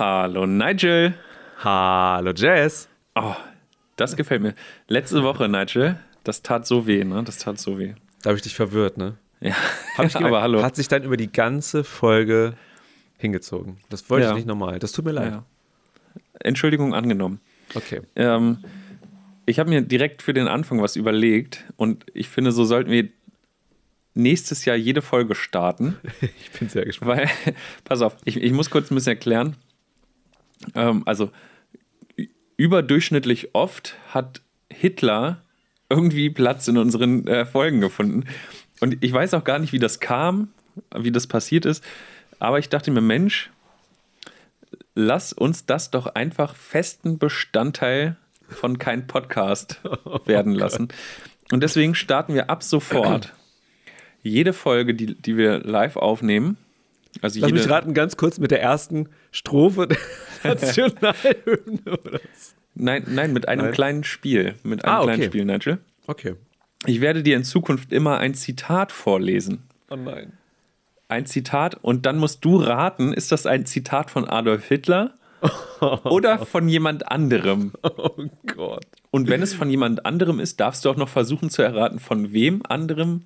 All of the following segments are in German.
Hallo Nigel. Hallo Jess. Oh, das gefällt mir. Letzte Woche, Nigel, das tat so weh, ne? Das tat so weh. Da habe ich dich verwirrt, ne? Ja, Hab ich aber hallo. Hat sich dann über die ganze Folge hingezogen. Das wollte Ja. ich nicht normal. Das tut mir leid. Ja. Entschuldigung angenommen. Okay. Ähm, ich habe mir direkt für den Anfang was überlegt und ich finde, so sollten wir nächstes Jahr jede Folge starten. Ich bin sehr gespannt. Weil, pass auf, ich, ich muss kurz ein bisschen erklären. Ähm, also, überdurchschnittlich oft hat Hitler irgendwie Platz in unseren äh, Folgen gefunden. Und ich weiß auch gar nicht, wie das kam, wie das passiert ist. Aber ich dachte mir, Mensch, lass uns das doch einfach festen Bestandteil von kein Podcast werden lassen. Und deswegen starten wir ab sofort jede Folge, die, die wir live aufnehmen. Also Lass jede, mich raten, ganz kurz mit der ersten Strophe der Nationalhymne. oder was? Nein, nein, mit einem Nein. kleinen Spiel. Mit einem Ah, kleinen okay. Spiel, Nigel. Okay. Ich werde dir in Zukunft immer ein Zitat vorlesen. Oh nein. Ein Zitat und dann musst du raten, ist das ein Zitat von Adolf Hitler oder von jemand anderem? Oh Gott. Und wenn es von jemand anderem ist, darfst du auch noch versuchen zu erraten, von wem anderem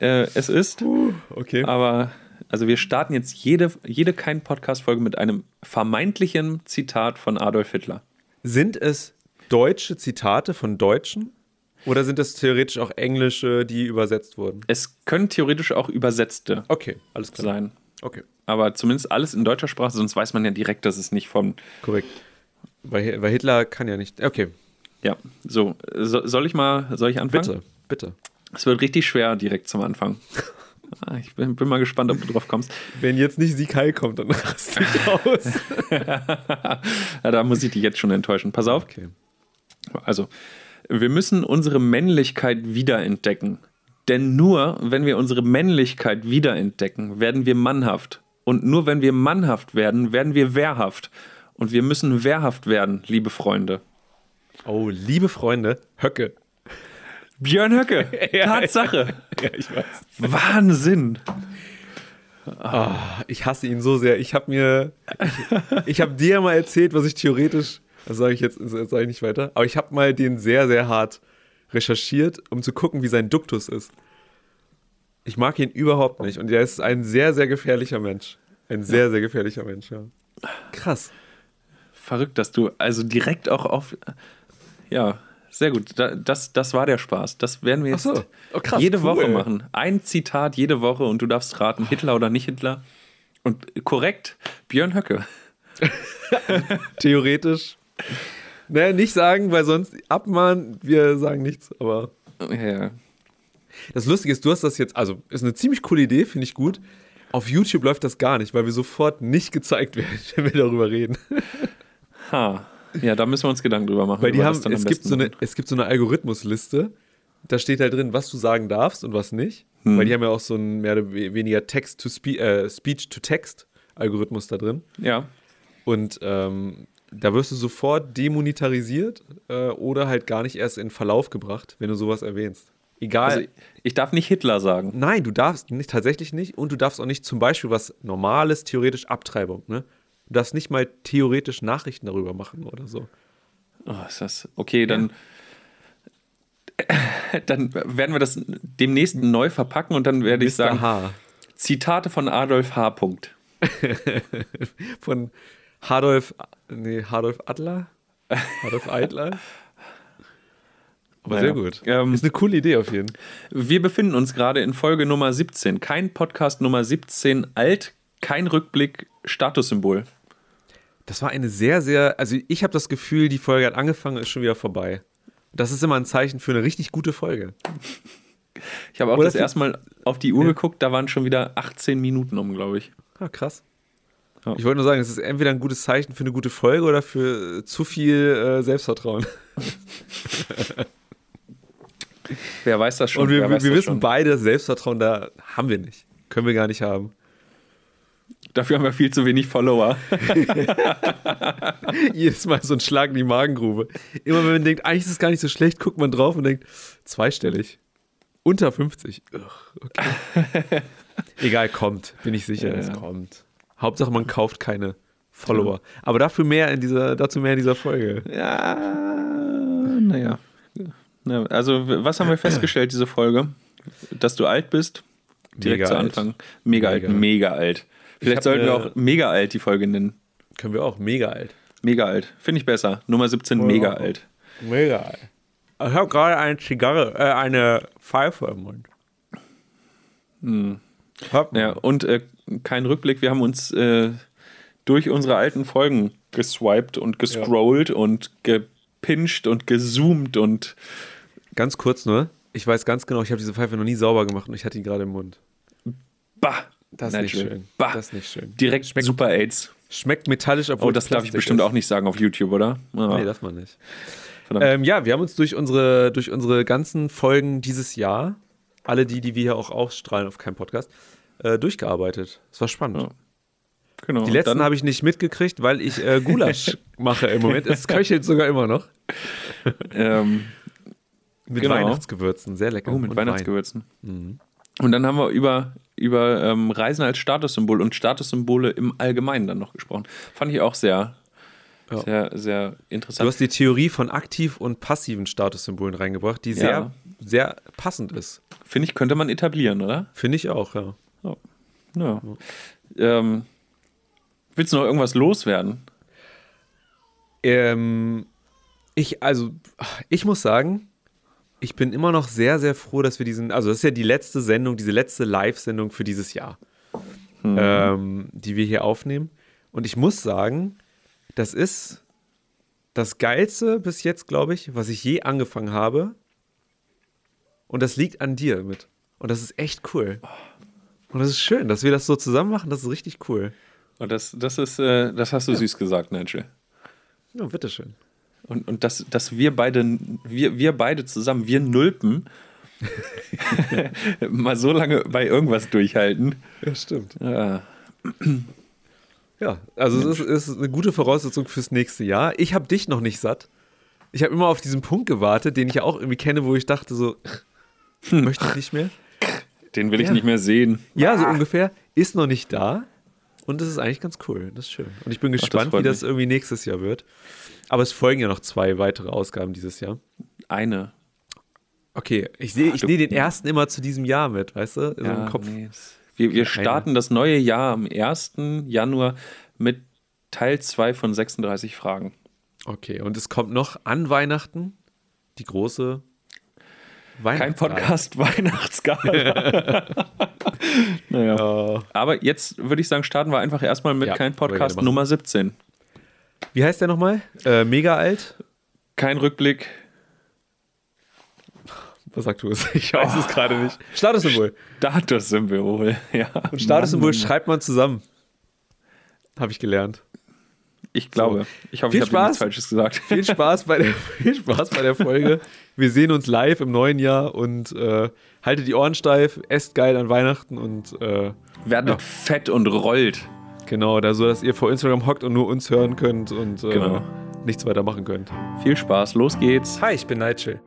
äh, es ist. Okay. Aber also wir starten jetzt jede, jede kein Podcast-Folge mit einem vermeintlichen Zitat von Adolf Hitler. Sind es deutsche Zitate von Deutschen? Oder sind es theoretisch auch englische, die übersetzt wurden? Es können theoretisch auch Übersetzte Okay, alles klar. sein. Okay, Aber zumindest alles in deutscher Sprache, sonst weiß man ja direkt, dass es nicht von. korrekt. Weil, weil Hitler kann ja nicht. Okay, Ja, so. So, soll ich mal, soll ich anfangen? bitte, bitte. Es wird richtig schwer direkt zum Anfang. Ah, Ich bin, bin mal gespannt, ob du drauf kommst. Wenn jetzt nicht Sieg Heil kommt, dann raste ich aus. Ja, da muss ich dich jetzt schon enttäuschen. Pass auf. Okay. Also, wir müssen unsere Männlichkeit wiederentdecken. Denn nur wenn wir unsere Männlichkeit wiederentdecken, werden wir mannhaft. Und nur wenn wir mannhaft werden, werden wir wehrhaft. Und wir müssen wehrhaft werden, liebe Freunde. Oh, liebe Freunde, Höcke. Björn Höcke, Ja, Tatsache. Ja, ich weiß. Wahnsinn. Ich hasse ihn so sehr. Ich habe mir, ich, ich habe dir mal erzählt, was ich theoretisch, das sage ich jetzt, das sage ich nicht weiter, aber ich habe mal den sehr, sehr hart recherchiert, um zu gucken, wie sein Duktus ist. Ich mag ihn überhaupt nicht und er ist ein sehr, sehr gefährlicher Mensch. Ein sehr, sehr gefährlicher Mensch, ja. Krass. Verrückt, dass du also direkt auch auf. Ja, sehr gut. Da, das, das war der Spaß. Das werden wir jetzt so. Oh, krass, jede cool. Woche machen. Ein Zitat jede Woche und du darfst raten, Hitler oder nicht Hitler. Und korrekt, Björn Höcke. Theoretisch. Naja, nicht sagen, weil sonst abmahnen, wir sagen nichts, aber. Ja. Das Lustige ist, du hast das jetzt, also ist eine ziemlich coole Idee, finde ich gut. Auf YouTube läuft das gar nicht, weil wir sofort nicht gezeigt werden, wenn wir darüber reden. Ha. Ja, da müssen wir uns Gedanken drüber machen. Weil die haben, es gibt, so eine, es gibt so eine Algorithmusliste, da steht halt drin, was du sagen darfst und was nicht. Hm. Weil die haben ja auch so einen mehr oder we- weniger Text to Spe äh, Speech-to-Text-Algorithmus da drin. Ja. Und ähm, da wirst du sofort demonetarisiert äh, oder halt gar nicht erst in Verlauf gebracht, wenn du sowas erwähnst. Egal. Also ich darf nicht Hitler sagen. Nein, du darfst nicht, tatsächlich nicht. Und du darfst auch nicht zum Beispiel was Normales, theoretisch Abtreibung. Ne? Du darfst nicht mal theoretisch Nachrichten darüber machen oder so. Oh, ist das. Okay, dann. Dann werden wir das demnächst neu verpacken und dann werde ich Mr. sagen: H. Zitate von Adolf H. Punkt. Von Hardolf, nee, Hardolf Adler? Hardolf Eidler? Aber Naja. sehr gut. Ähm, Ist eine coole Idee auf jeden Fall. Wir befinden uns gerade in Folge Nummer 17. Kein Podcast Nummer 17, alt, kein Rückblick, Statussymbol. Das war eine sehr, sehr, also ich habe das Gefühl, die Folge hat angefangen, ist schon wieder vorbei. Das ist immer ein Zeichen für eine richtig gute Folge. Ich habe auch Oder das erste Mal auf die Uhr Ja. geguckt, da waren schon wieder 18 Minuten um, glaube ich. Ah, krass. Ja. Ich wollte nur sagen, es ist entweder ein gutes Zeichen für eine gute Folge oder für zu viel äh, Selbstvertrauen. Wer weiß das schon? Und wir, wir das wissen schon. beide, Selbstvertrauen da haben wir nicht. Können wir gar nicht haben. Dafür haben wir viel zu wenig Follower. Jedes Mal so ein Schlag in die Magengrube. Immer wenn man denkt, eigentlich ist es gar nicht so schlecht, guckt man drauf und denkt, zweistellig. Unter 50. Ugh, okay. Egal, kommt. Bin ich sicher, Ja, es ja. kommt. Hauptsache, man kauft keine Follower. Aber dafür mehr in dieser, dazu mehr in dieser Folge. Ja, naja. Ja, also, was haben wir festgestellt, diese Folge? Dass du alt bist? Direkt Mega zu alt. Anfang. Mega, alt, Mega. mega alt. Vielleicht sollten wir eine- auch mega alt die Folge nennen. Können wir auch. Mega alt. Mega alt. Finde ich besser. Nummer 17, Oh. mega alt. Mega alt. Ich habe gerade eine Zigarre, äh, eine Pfeife im Mund. Man. Ja, und äh, kein Rückblick. Wir haben uns äh, durch unsere alten Folgen geswiped und gescrollt und gepinscht und gezoomt und Ganz kurz nur. Ich weiß ganz genau, ich habe diese Pfeife noch nie sauber gemacht und ich hatte die gerade im Mund. bah. Das ist nicht schön. Bah. Das ist nicht schön. Direkt Schmeckt- Super AIDS. Schmeckt metallisch, obwohl Oh, das darf ich bestimmt ist. auch nicht sagen auf YouTube, oder? Ah, Nee, darf man nicht. Ähm, ja, wir haben uns durch unsere, durch unsere ganzen Folgen dieses Jahr, alle die, die wir hier auch ausstrahlen auf keinem Podcast, äh, durchgearbeitet. Es war spannend. Ja. genau. Die letzten habe ich nicht mitgekriegt, weil ich äh, Gulasch mache im Moment. Es köchelt sogar immer noch. ähm, Mit Genau. Weihnachtsgewürzen. Sehr lecker. Oh, mit Und Weihnachtsgewürzen. Mhm. Und dann haben wir über, über ähm, Reisen als Statussymbol und Statussymbole im Allgemeinen dann noch gesprochen. Fand ich auch sehr, Ja. sehr, sehr Du interessant. hast die Theorie von aktiv und passiven Statussymbolen reingebracht, die sehr, Ja. sehr passend ist. Finde ich, könnte man etablieren, oder? Finde ich auch, ja. Ja. Ähm, willst du noch irgendwas loswerden? Ähm, ich, also, ich muss sagen, ich bin immer noch sehr, sehr froh, dass wir diesen, also das ist ja die letzte Sendung, diese letzte Live-Sendung für dieses Jahr, ähm, die wir hier aufnehmen. Und ich muss sagen, das ist das Geilste bis jetzt, glaube ich, was ich je angefangen habe. Und das liegt an dir mit. Und das ist echt cool. Und das ist schön, dass wir das so zusammen machen, das ist richtig cool. Und das, das ist, äh, das hast du süß gesagt, Nigel. Ja, bitteschön. Und, und dass, dass wir beide, wir, wir beide zusammen, wir Nulpen, mal so lange bei irgendwas durchhalten. Ja, stimmt. Ja. Ja, also es ist, ist eine gute Voraussetzung fürs nächste Jahr. Ich habe dich noch nicht satt. Ich habe immer auf diesen Punkt gewartet, den ich ja auch irgendwie kenne, wo ich dachte so, möchte ich nicht mehr. Den will ich Ja. nicht mehr sehen. Ja, so ungefähr. Ist noch nicht da. Und das ist eigentlich ganz cool. Das ist schön. Und ich bin das gespannt, freut wie das irgendwie nächstes Jahr wird. Aber es folgen ja noch zwei weitere Ausgaben dieses Jahr. Eine. Okay, ich sehe ich du- sehe den ersten immer zu diesem Jahr mit, weißt du? So im Kopf. nee, wir, wir starten das neue Jahr am 1. Januar mit Teil 2 von 36 Fragen. Okay, und es kommt noch an Weihnachten die große Kein. Podcast Weihnachtsgabe. naja. Aber jetzt würde ich sagen, starten wir einfach erstmal mit Ja, kein Podcast. Nummer 17. Wie heißt der nochmal? Äh, mega alt? Kein Rückblick. Was sagst du es? Ich weiß es gerade nicht. Statussymbol. Statussymbol. Ja. Und Statussymbol Mann, schreibt man zusammen. Habe ich gelernt. Ich glaube. Ich hoffe, Viel ich habe nichts Spaß. Falsches gesagt. Viel Spaß bei der, viel Spaß bei der Folge. Wir sehen uns live im neuen Jahr und äh, haltet die Ohren steif, esst geil an Weihnachten und äh, Werdet fett und rollt. Genau, da so, dass ihr vor Instagram hockt und nur uns hören könnt und äh, Genau. nichts weiter machen könnt. Viel Spaß. Los geht's. Hi, ich bin Nigel.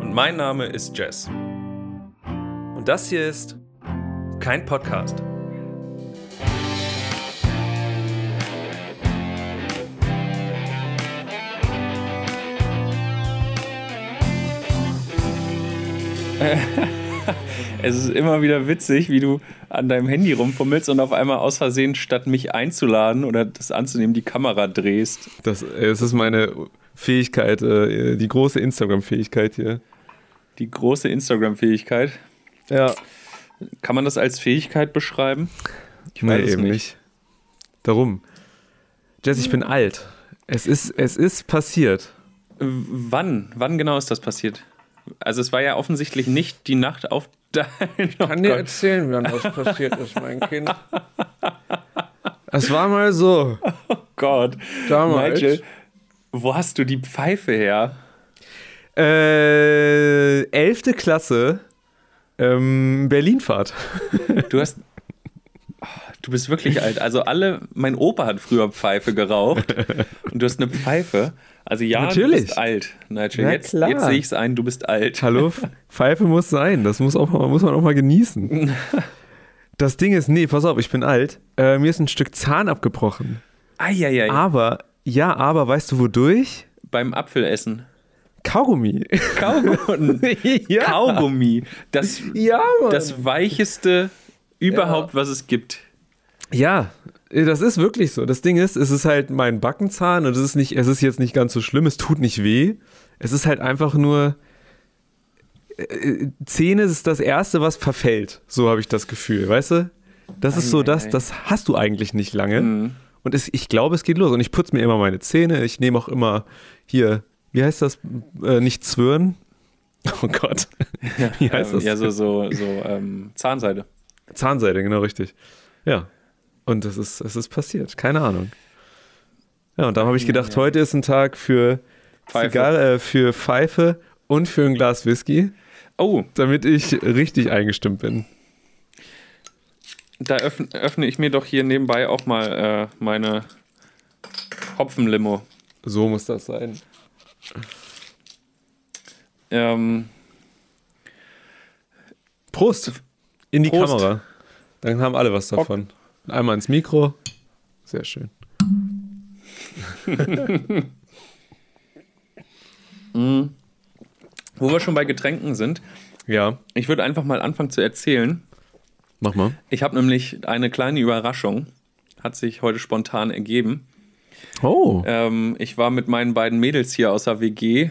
Und mein Name ist Jess. Und das hier ist Kein Podcast. Es ist immer wieder witzig, wie du an deinem Handy rumfummelst und auf einmal aus Versehen, statt mich einzuladen oder das anzunehmen, die Kamera drehst. Das, äh, es ist meine Fähigkeit, äh, die große Instagram-Fähigkeit hier. Die große Instagram-Fähigkeit. Ja, Kann man das als Fähigkeit beschreiben? Ich nee, eben nicht. Darum. Jess, ich bin alt. Es ist, es ist passiert. Wann? Wann genau ist das passiert? Also es war ja offensichtlich nicht die Nacht auf dein... Oh Gott. erzählen, wann das passiert ist, mein Kind. Es war mal so. Gott. Damals. Nigel, wo hast du die Pfeife her? Äh, 11. Klasse. Ähm, Berlinfahrt. Du hast... Du bist wirklich alt. Also alle, mein Opa hat früher Pfeife geraucht und du hast eine Pfeife. Also ja, Natürlich. du bist alt, Nigel. Na jetzt klar. jetzt sehe ich es ein, du bist alt. Hallo? Pfeife muss sein. Das muss, auch, muss man auch mal genießen. Das Ding ist, nee, pass auf, ich bin alt. Äh, mir ist ein Stück Zahn abgebrochen. Eieiei. Aber, ja, aber weißt du wodurch? Beim Apfelessen. Kaugummi. Kaugummi. ja. Kaugummi. Das, Ja, Mann. das weicheste überhaupt, was es gibt. Ja, äh, das ist wirklich so. Das Ding ist, es ist halt mein Backenzahn und es ist nicht, es ist jetzt nicht ganz so schlimm, es tut nicht weh. Es ist halt einfach nur äh, Zähne ist das erste, was verfällt. So habe ich das Gefühl, weißt du? Das ist so das, das hast du eigentlich nicht lange. Mhm. Und es, ich glaube, es geht los. Und ich putze mir immer meine Zähne. Ich nehme auch immer hier, wie heißt das? Äh, nicht zwirren. Oh Gott. Wie heißt Ähm, das? Ja, so, so, so ähm, Zahnseide. Zahnseide, genau richtig. Ja. Und es ist, es ist passiert. Keine Ahnung. Ja, und dann habe ich gedacht, Ja. heute ist ein Tag für Pfeife. Zigarre, äh, für Pfeife und für ein Glas Whisky, Oh, damit ich richtig eingestimmt bin. da öffne, öffne ich mir doch hier nebenbei auch mal äh, meine Hopfenlimo. So muss das sein. Ähm, Prost! In die Prost. Kamera. Dann haben alle was davon. Einmal ins Mikro. Sehr schön. wo wir schon bei Getränken sind, Ja, ich würde einfach mal anfangen zu erzählen. mach mal. Ich habe nämlich eine kleine Überraschung, hat sich heute spontan ergeben. Oh. Ähm, ich war mit meinen beiden Mädels hier aus der WG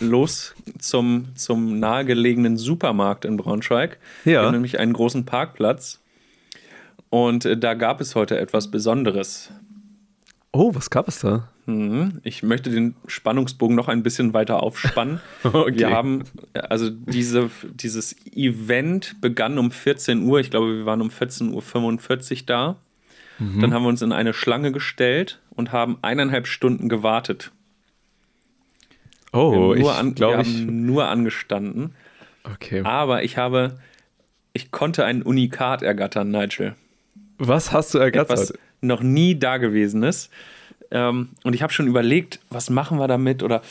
los zum, zum nahegelegenen Supermarkt in Braunschweig. Ja. Wir haben nämlich einen großen Parkplatz. Und äh, da gab es heute etwas Besonderes. Oh, was gab es da? Mhm. Ich möchte den Spannungsbogen noch ein bisschen weiter aufspannen. Okay. Wir haben, also diese, dieses Event begann um 14 Uhr. Ich glaube, wir waren um 14.45 Uhr da. Mhm. Dann haben wir uns in eine Schlange gestellt und haben eineinhalb Stunden gewartet. Oh, ich glaube, ich. haben nur angestanden. Okay. Aber ich habe, ich konnte ein Unikat ergattern, Nigel. Was hast du ergattert? Etwas noch nie Dagewesenes. Ähm, und ich habe schon überlegt, was machen wir damit? Oder,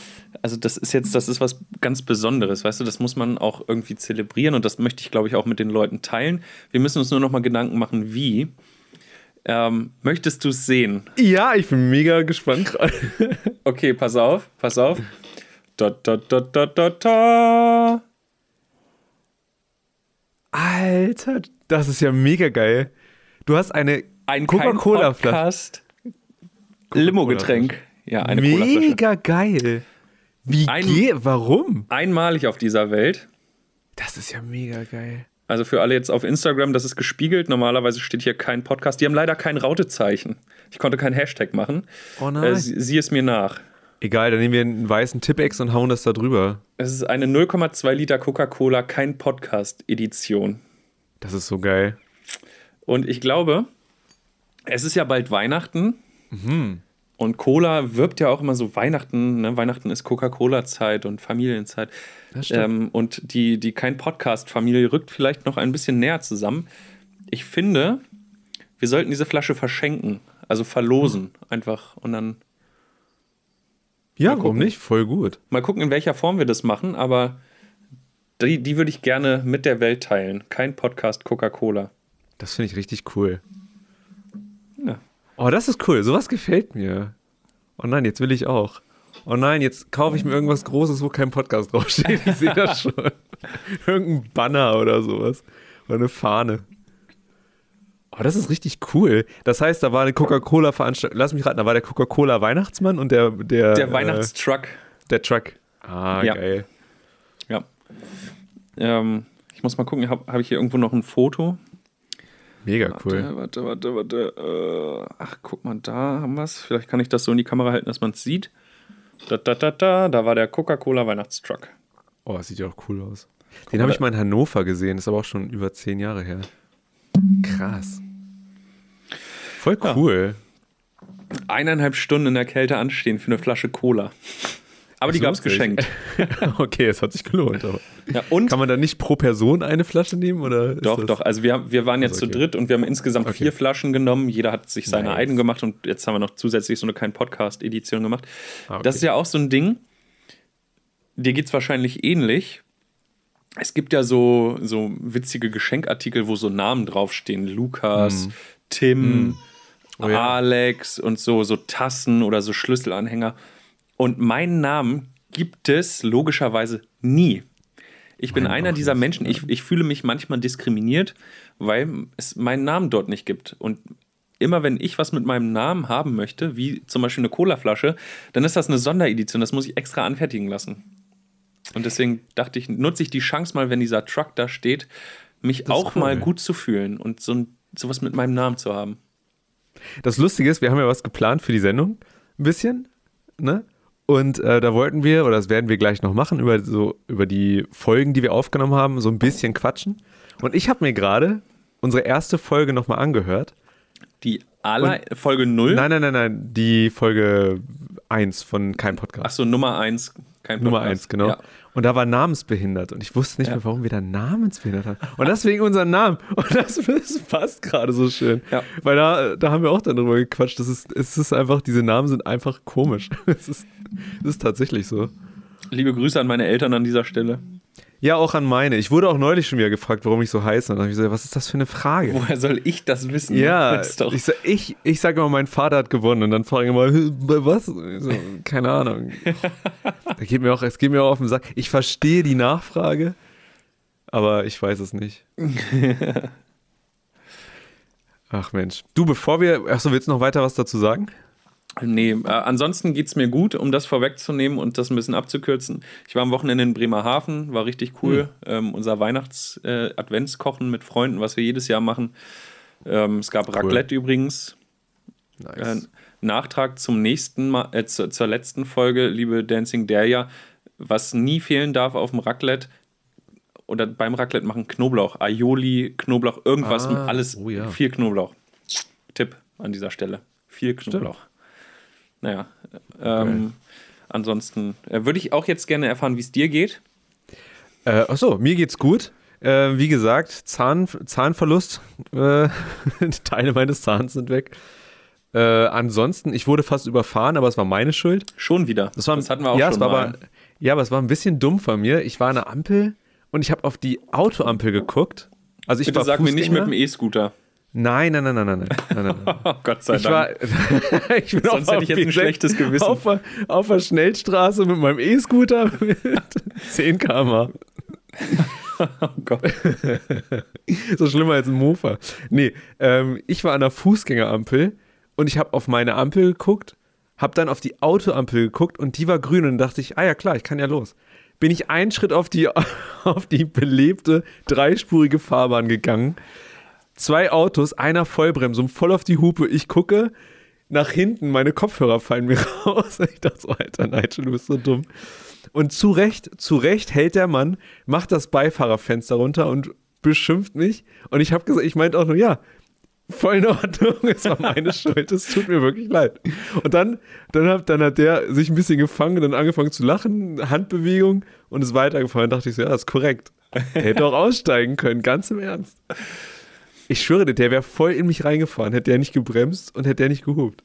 also das ist jetzt, das ist was ganz Besonderes, weißt du, das muss man auch irgendwie zelebrieren und das möchte ich, glaube ich, auch mit den Leuten teilen. Wir müssen uns nur noch mal Gedanken machen, wie. Ähm, möchtest du es sehen? Ja, ich bin mega gespannt gerade. Okay, pass auf, pass auf. Da, da, da, da, da, da. Alter, das ist ja mega geil. Du hast eine Ein Coca-Cola-Flasche. Limo-Getränk. Ja, eine. Mega geil. Wie Ein- geht? Warum? Einmalig auf dieser Welt. Das ist ja mega geil. Also für alle jetzt auf Instagram, das ist gespiegelt. Normalerweise steht hier kein Podcast. Die haben leider kein Rautezeichen. Ich konnte keinen Hashtag machen. Oh nein. Äh, sie- sieh es mir nach. Egal, dann nehmen wir einen weißen Tippex und hauen das da drüber. Es ist eine 0,2 Liter Coca-Cola, kein Podcast-Edition. Das ist so geil. Und ich glaube, es ist ja bald Weihnachten. Mhm. Und Cola wirbt ja auch immer so Weihnachten. Ne? Weihnachten ist Coca-Cola-Zeit und Familienzeit. Ähm, und die, die kein Podcast-Familie rückt vielleicht noch ein bisschen näher zusammen. Ich finde, wir sollten diese Flasche verschenken. Also verlosen. Einfach. Und dann Ja, warum nicht? Voll gut. mal gucken, in welcher Form wir das machen. Aber die, die würde ich gerne mit der Welt teilen. Kein Podcast Coca-Cola. Das finde ich richtig cool. Ja. Oh, das ist cool. Sowas gefällt mir. Oh nein, jetzt will ich auch. Oh nein, jetzt kaufe ich mir irgendwas Großes, wo kein Podcast draufsteht. Ich sehe das schon. Irgendein Banner oder sowas. Oder eine Fahne. Oh, das ist richtig cool. Das heißt, da war eine Coca-Cola-Veranstaltung. Lass mich raten, da war der Coca-Cola-Weihnachtsmann und der, der, Der äh, Weihnachtstruck. der Truck. Ah, Ja. geil. Ja. Ähm, ich muss mal gucken, habe hab ich hier irgendwo noch ein Foto? Mega cool. Warte, warte, warte, warte. Äh, ach, guck mal, da haben wir es. Vielleicht kann ich das so in die Kamera halten, dass man es sieht. Da, da, da, da, da war der Coca-Cola Weihnachtstruck. Oh, das sieht ja auch cool aus. Den habe ich mal in Hannover gesehen, ist aber auch schon über zehn Jahre her. Krass. Voll Ja. cool. Eineinhalb Stunden in der Kälte anstehen für eine Flasche Cola. Aber die So gab es geschenkt. okay, es hat sich gelohnt. Ja, und Kann man da nicht pro Person eine Flasche nehmen? Oder Doch, doch. Also wir, wir waren jetzt Also okay. zu dritt und wir haben insgesamt Okay. vier Flaschen genommen. Jeder hat sich seine Nice. eigenen gemacht und jetzt haben wir noch zusätzlich so eine kein Podcast-Edition gemacht. Ah, okay. Das ist ja auch so ein Ding. Dir geht es wahrscheinlich ähnlich. es gibt ja so, so witzige Geschenkartikel, wo so Namen draufstehen. Lukas, Tim, Oh ja. Alex und so, so Tassen oder so Schlüsselanhänger. Und meinen Namen gibt es logischerweise nie. Ich bin Meinen einer dieser Menschen, ich, ich fühle mich manchmal diskriminiert, weil es meinen Namen dort nicht gibt. Und immer wenn ich was mit meinem Namen haben möchte, wie zum Beispiel eine Colaflasche, dann ist das eine Sonderedition, das muss ich extra anfertigen lassen. Und deswegen dachte ich, nutze ich die Chance mal, wenn dieser Truck da steht, mich Das auch cool. mal gut zu fühlen und so ein, sowas mit meinem Namen zu haben. Das Lustige ist, wir haben ja was geplant für die Sendung. Ein bisschen. Ne? Und äh, da wollten wir, oder das werden wir gleich noch machen, über, so, über die Folgen, die wir aufgenommen haben, so ein bisschen quatschen. Und ich habe mir gerade unsere erste Folge nochmal angehört. Die aller Folge 0. Nein, nein, nein, nein, die Folge 1 von keinem Podcast. Achso, Nummer 1. Kein Nummer Podcast. 1, genau. Ja. Und da war namensbehindert. Und ich wusste nicht Ja. mehr, warum wir da namensbehindert haben. Und deswegen unseren Namen. Und das, das passt gerade so schön. Ja. Weil da, da haben wir auch dann drüber gequatscht. Das ist, es ist einfach, diese Namen sind einfach komisch. Es ist, es ist tatsächlich so. Liebe Grüße an meine Eltern an dieser Stelle. Ja, auch an meine. Ich wurde auch neulich schon wieder gefragt, warum ich so heiße. Und dann habe ich gesagt, was ist das für eine Frage? Woher soll ich das wissen? Ja, Das ich, ich, ich sage immer, mein Vater hat gewonnen und dann frage ich immer, "Hä, bei was? So, keine Ahnung. da geht mir auch, es geht mir auch auf den Sack. Ich verstehe die Nachfrage, aber ich weiß es nicht. Ach Mensch. Du, bevor wir, achso, willst du noch weiter was dazu sagen? Nee, äh, ansonsten geht es mir gut, um das vorwegzunehmen und das ein bisschen abzukürzen. Ich war am Wochenende in Bremerhaven, war richtig cool. Ähm, unser Weihnachts-Adventskochen mit Freunden, was wir jedes Jahr machen. Ähm, es gab Raclette übrigens. Äh, Nachtrag zum nächsten Mal, äh, zur, zur letzten Folge, liebe Dancing Deria. Was nie fehlen darf auf dem Raclette oder beim Raclette machen Knoblauch, Aioli, Knoblauch, irgendwas, Ah, alles oh ja. viel Knoblauch. Tipp an dieser Stelle. Viel Knoblauch. Naja, ähm, ansonsten äh, würde ich auch jetzt gerne erfahren, wie es dir geht. Äh, achso, mir geht's gut. Äh, wie gesagt, Zahn, Zahnverlust. Äh, Teile meines Zahns sind weg. Äh, ansonsten, ich wurde fast überfahren, aber es war meine Schuld. Schon wieder. Das, war, hatten wir auch ja, schon mal. Aber, ja, aber es war ein bisschen dumm von mir. Ich war an der Ampel und ich habe auf die Autoampel geguckt. Also ich Bitte war sag mir nicht mit Fußgänger. dem E-Scooter. Nein, nein, nein, nein, nein, nein, nein, nein. Oh, Gott sei ich Dank. War, ich Sonst hätte ich jetzt ein schlechtes Gewissen. Auf, auf der Schnellstraße mit meinem E-Scooter mit 10 km. Oh Gott. so schlimmer als ein Mofa. Nee, ähm, ich war an der Fußgängerampel und ich habe auf meine Ampel geguckt, habe dann auf die Autoampel geguckt und die war grün und dachte ich, ah ja klar, ich kann ja los. Bin ich einen Schritt auf die, auf die belebte dreispurige Fahrbahn gegangen Zwei Autos, einer Vollbremsung, voll auf die Hupe. Ich gucke nach hinten, meine Kopfhörer fallen mir raus. Ich dachte so, Alter, Nigel, du bist so dumm. Und zu Recht, zu Recht hält der Mann, macht das Beifahrerfenster runter und beschimpft mich. Und ich habe gesagt, ich meinte auch nur, ja, voll in Ordnung, es war meine Schuld, es tut mir wirklich leid. Und dann, dann, hat, dann hat der sich ein bisschen gefangen und dann angefangen zu lachen, Handbewegung und ist weitergefahren. Dann dachte ich so, ja, das ist korrekt. Hätte auch aussteigen können, ganz im Ernst. Ich schwöre dir, der wäre voll in mich reingefahren, hätte der nicht gebremst und hätte der nicht gehupt.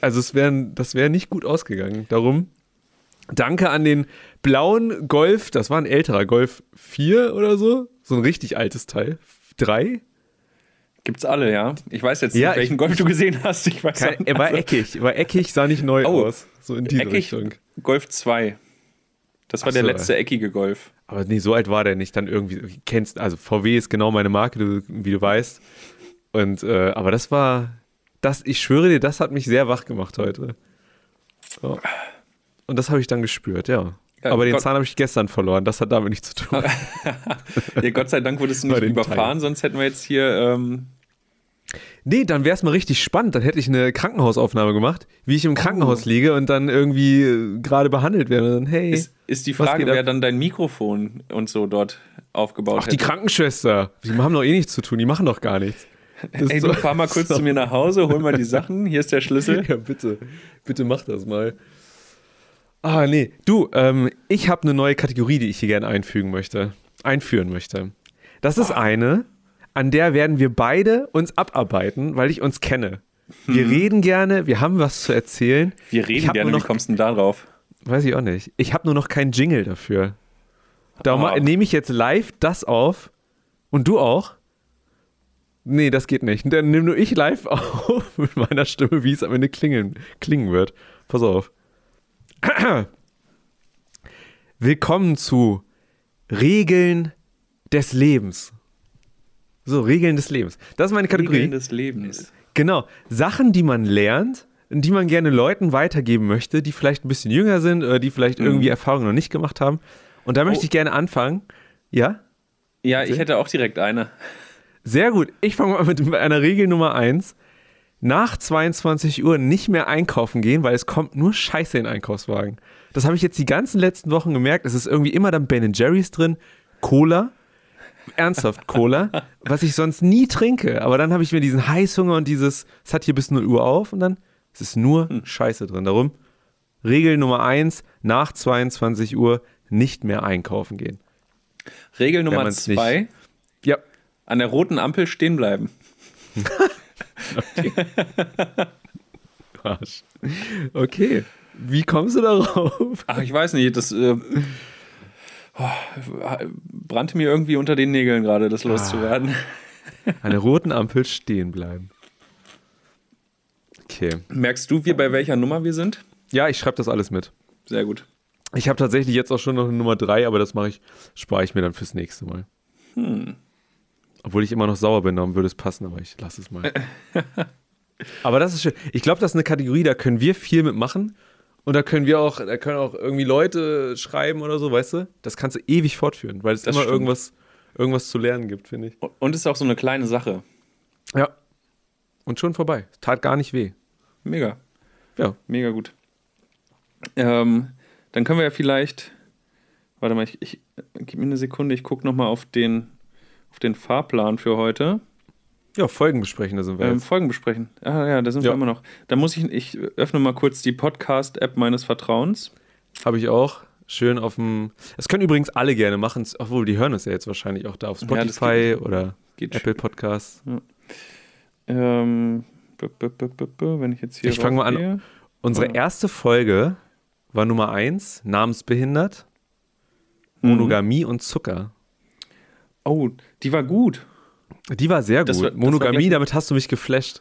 Also es wär, das wäre nicht gut ausgegangen. Darum danke an den blauen Golf, das war ein älterer Golf 4 oder so, so ein richtig altes Teil. 3? Gibt's alle, ja? Ich weiß jetzt Ja, nicht, welchen Golf du gesehen hast. Ich weiß Kein, er war eckig, war eckig, sah nicht neu Oh, aus. So in diese Eckig, Richtung. Golf 2. Das war Ach der so, letzte eckige Golf. Aber nee, so alt war der nicht. Dann irgendwie, kennst, also VW ist genau meine Marke, du, wie du weißt. Und, äh, aber das war, das, ich schwöre dir, das hat mich sehr wach gemacht heute. Ja. Und das habe ich dann gespürt, ja. Ja, aber den Gott- Zahn habe ich gestern verloren, das hat damit nichts zu tun. Ja, Gott sei Dank wurdest du nicht überfahren, sonst hätten wir jetzt hier. Ähm, Nee, dann wäre es mal richtig spannend. Dann hätte ich eine Krankenhausaufnahme gemacht, wie ich im Krankenhaus liege und dann irgendwie äh, gerade behandelt werde. Und dann, hey, ist, ist die Frage, geht ab? wer dann dein Mikrofon und so dort aufgebaut ach, die hätte. Krankenschwester. Die haben doch eh nichts zu tun, die machen doch gar nichts. Das Ey, ist du so- fahr mal kurz zu mir nach Hause, hol mal die Sachen, hier ist der Schlüssel. Ja, bitte. Bitte mach das mal. Ah, nee. Du, ähm, ich habe eine neue Kategorie, die ich hier gerne einfügen möchte. Einführen möchte. Das ist eine, an der werden wir beide uns abarbeiten, weil ich uns kenne. Wir reden gerne, wir haben was zu erzählen. Wir reden gerne, nur wie noch- kommst du denn da drauf? Weiß ich auch nicht. Ich habe nur noch keinen Jingle dafür. Darum Oh. nehme ich jetzt live das auf und du auch. Nee, das geht nicht. Dann nimm nur ich live auf mit meiner Stimme, wie es am Ende klingeln, klingen wird. Pass auf. Willkommen zu Regeln des Lebens. So, Regeln des Lebens. Das ist meine Kategorie. Regeln des Lebens. Genau, Sachen, die man lernt, die man gerne Leuten weitergeben möchte, die vielleicht ein bisschen jünger sind oder die vielleicht irgendwie Erfahrungen noch nicht gemacht haben. Und da möchte Oh. ich gerne anfangen. Ja? Ja, ich hätte auch direkt eine. Sehr gut. Ich fange mal mit einer Regel Nummer eins. Nach 22 Uhr nicht mehr einkaufen gehen, weil es kommt nur Scheiße in den Einkaufswagen. Das habe ich jetzt die ganzen letzten Wochen gemerkt. Es ist irgendwie immer dann Ben Jerry's drin, Cola, ernsthaft Cola, was ich sonst nie trinke. Aber dann habe ich mir diesen Heißhunger und dieses, es hat hier bis 0 Uhr auf und dann es ist nur Scheiße drin. Darum, Regel Nummer eins, nach 22 Uhr nicht mehr einkaufen gehen. Regel Nummer man's nicht- zwei: Ja, an der roten Ampel stehen bleiben. Arsch. Okay. Wie kommst du darauf? Ach, ich weiß nicht, das äh, oh, brannte mir irgendwie unter den Nägeln gerade, das loszuwerden. An der roten Ampel stehen bleiben. Okay. Merkst du, wir bei welcher Nummer wir sind? Ja, ich schreibe das alles mit. Sehr gut. Ich habe tatsächlich jetzt auch schon noch eine Nummer drei, aber das mache ich, spare ich mir dann fürs nächste Mal. Obwohl ich immer noch sauer bin, darum würde es passen, aber ich lasse es mal. aber das ist schön. Ich glaube, das ist eine Kategorie, da können wir viel mitmachen. Und da können wir auch, da können auch irgendwie Leute schreiben oder so, weißt du? Das kannst du ewig fortführen, weil es Das immer stimmt. irgendwas, irgendwas zu lernen gibt, finde ich. Und ist auch so eine kleine Sache. Ja. Und schon vorbei. Tat gar nicht weh. Mega. Ja. Mega gut. Ähm, dann können wir ja vielleicht. Warte mal, ich, ich gib mir eine Sekunde, ich gucke nochmal auf den, auf den Fahrplan für heute. Ja, Folgen besprechen, da sind wir Ähm, jetzt. Folgen besprechen. Ah ja, da sind Ja. wir immer noch. Da muss ich, ich öffne mal kurz die Podcast-App meines Vertrauens. Habe ich auch. Schön auf dem. Das können übrigens alle gerne machen, obwohl die hören es ja jetzt wahrscheinlich auch da auf Ja, Spotify geht- oder Geht Apple Podcasts. Ähm, b- b- wenn ich jetzt hier. Ich fang mal an. Unsere Ja. erste Folge war Nummer eins, namensbehindert, Mhm. Monogamie und Zucker. Oh, die war gut. Die war sehr gut. war- Monogamie, damit hast du mich geflasht.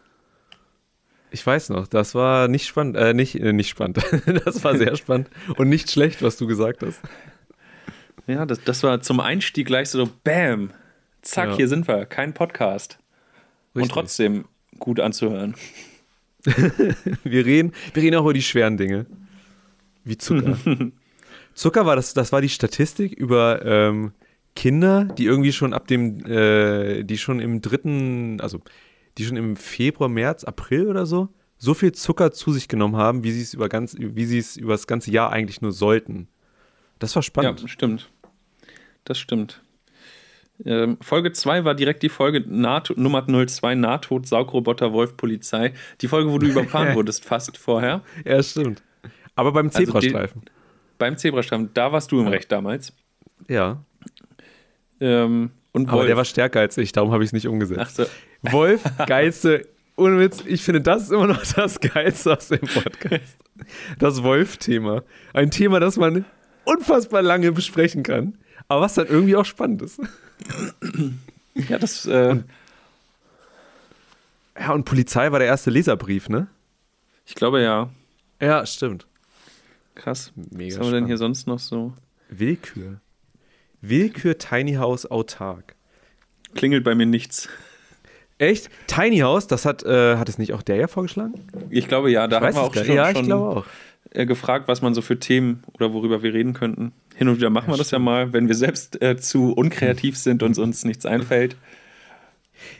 Ich weiß noch, das war nicht spannend, äh, nicht, äh, nicht spannend. das war sehr spannend und nicht schlecht, was du gesagt hast. Ja, das, das war zum Einstieg gleich so, bam, zack, Ja. hier sind wir, kein Podcast. Und Richtig. trotzdem gut anzuhören. Wir reden, wir reden auch über die schweren Dinge. Wie Zucker. Zucker war das, das war die Statistik über ähm, Kinder, die irgendwie schon ab dem, äh, die schon im dritten, also die schon im Februar, März, April oder so, so viel Zucker zu sich genommen haben, wie sie es über ganz, wie sie es über das ganze Jahr eigentlich nur sollten. Das war spannend. Ja, stimmt. Das stimmt. Ähm, Folge 2 war direkt die Folge Naht Nummer 02, Nahtod, Saugroboter, Wolf, Polizei. Die Folge, wo du überfahren wurdest, fast vorher. Ja, stimmt. Aber beim Also die- Zebrastreifen. Beim Zebrastreifen, da warst du im Recht damals. ja. Ähm, und Aber Wolf. der war stärker als ich, darum habe ich es nicht umgesetzt. So. Wolf, geilste, ohne Witz, ich finde, das ist immer noch das Geilste aus dem Podcast. Das Wolf-Thema. Ein Thema, das man unfassbar lange besprechen kann, aber was dann irgendwie auch spannend ist. Ja, das. Äh, Ja, und Polizei war der erste Leserbrief, ne? ich glaube ja. Ja, stimmt. Krass. Mega Was haben wir denn hier sonst noch so? Willkür. Willkür Tiny House autark. Klingelt bei mir nichts. Echt? Tiny House, das hat, äh, hat es nicht auch der ja vorgeschlagen? Ich glaube ja, da haben wir auch schon. Ja, ich schon auch. äh, gefragt, was man so für Themen oder worüber wir reden könnten. Hin und wieder machen wir das ja mal, wenn wir selbst äh, zu unkreativ sind und uns nichts einfällt.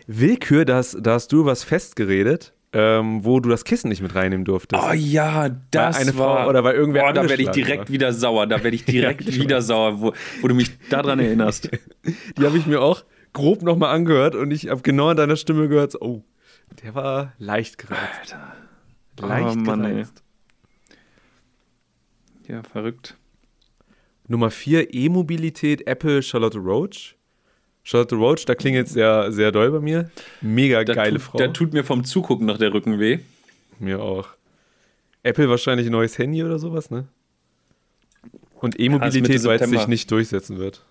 Willkür, da hast, da hast du was festgeredet, ähm, wo du das Kissen nicht mit reinnehmen durftest. Oh ja, das eine Frau war, oder weil irgendwer Boah, da werde ich direkt war. wieder sauer. Da werde ich direkt ich wieder sauer, wo, wo du mich daran erinnerst. Die habe ich mir auch grob nochmal angehört und ich habe genau an deiner Stimme gehört, oh, der war leicht gereizt. Alter. Leicht Oh, Mann, ey. gereizt. Ja, verrückt. Nummer 4, E-Mobilität, Apple, Charlotte Roach. Charlotte Roach, da klingelt es sehr, sehr doll bei mir. Mega Da geile tut, Frau. Da tut mir vom Zugucken noch der Rücken weh. mir auch. Apple wahrscheinlich ein neues Handy oder sowas, ne? Und E-Mobilität, weil es sich nicht durchsetzen wird.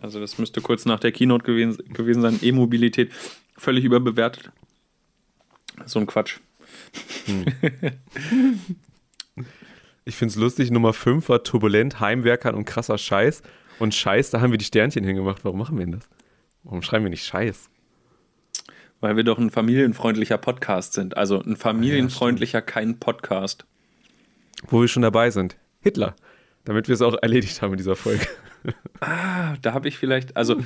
Also das müsste kurz nach der Keynote gewesen, gewesen sein. E-Mobilität völlig überbewertet. So ein Quatsch. Ich finde es lustig, Nummer 5 war turbulent, Heimwerkern und krasser Scheiß. Und Scheiß, da haben wir die Sternchen hingemacht. Warum machen wir denn das? Warum schreiben wir nicht Scheiß? Weil wir doch ein familienfreundlicher Podcast sind. Also ein familienfreundlicher kein Podcast. Wo wir schon dabei sind. Hitler. Damit wir es auch erledigt haben in dieser Folge. Ah, da habe ich vielleicht, also,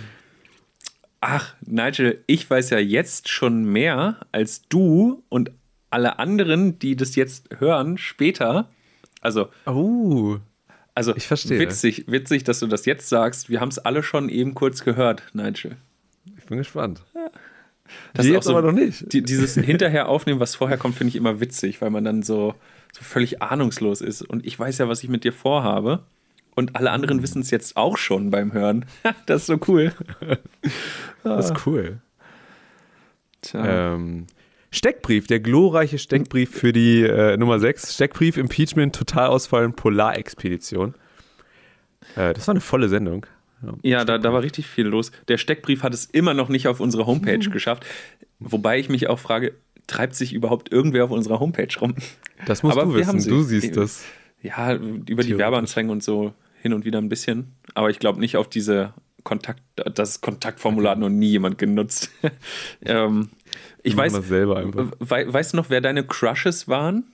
ach, Nigel, ich weiß ja jetzt schon mehr als du und alle anderen, die das jetzt hören, später. Also, Oh. Also Ich verstehe. witzig, witzig, dass du das jetzt sagst. Wir haben es alle schon eben kurz gehört, Nigel. Ich bin gespannt. Das Wir ist auch so, aber noch nicht. Die, dieses hinterher aufnehmen, was vorher kommt, finde ich immer witzig, weil man dann so, so völlig ahnungslos ist. Und ich weiß ja, was ich mit dir vorhabe. Und alle anderen wissen es jetzt auch schon beim Hören. das ist so cool. Das ist cool. Tja. Ähm, Steckbrief, der glorreiche Steckbrief für die äh, Nummer 6. Steckbrief, Impeachment, Totalausfall und Polarexpedition. Äh, das war eine volle Sendung. Ja, da, da war richtig viel los. Der Steckbrief hat es immer noch nicht auf unsere Homepage geschafft. Wobei ich mich auch frage, treibt sich überhaupt irgendwer auf unserer Homepage rum? Das musst Aber du wissen. sie. Du siehst das. Ja, über die. Werbeanzeigen und so hin und wieder ein bisschen. Aber ich glaube nicht auf diese Kontakt, das Kontaktformular hat noch nie jemand genutzt. ähm, ich weiß, we weißt du noch, wer deine Crushes waren?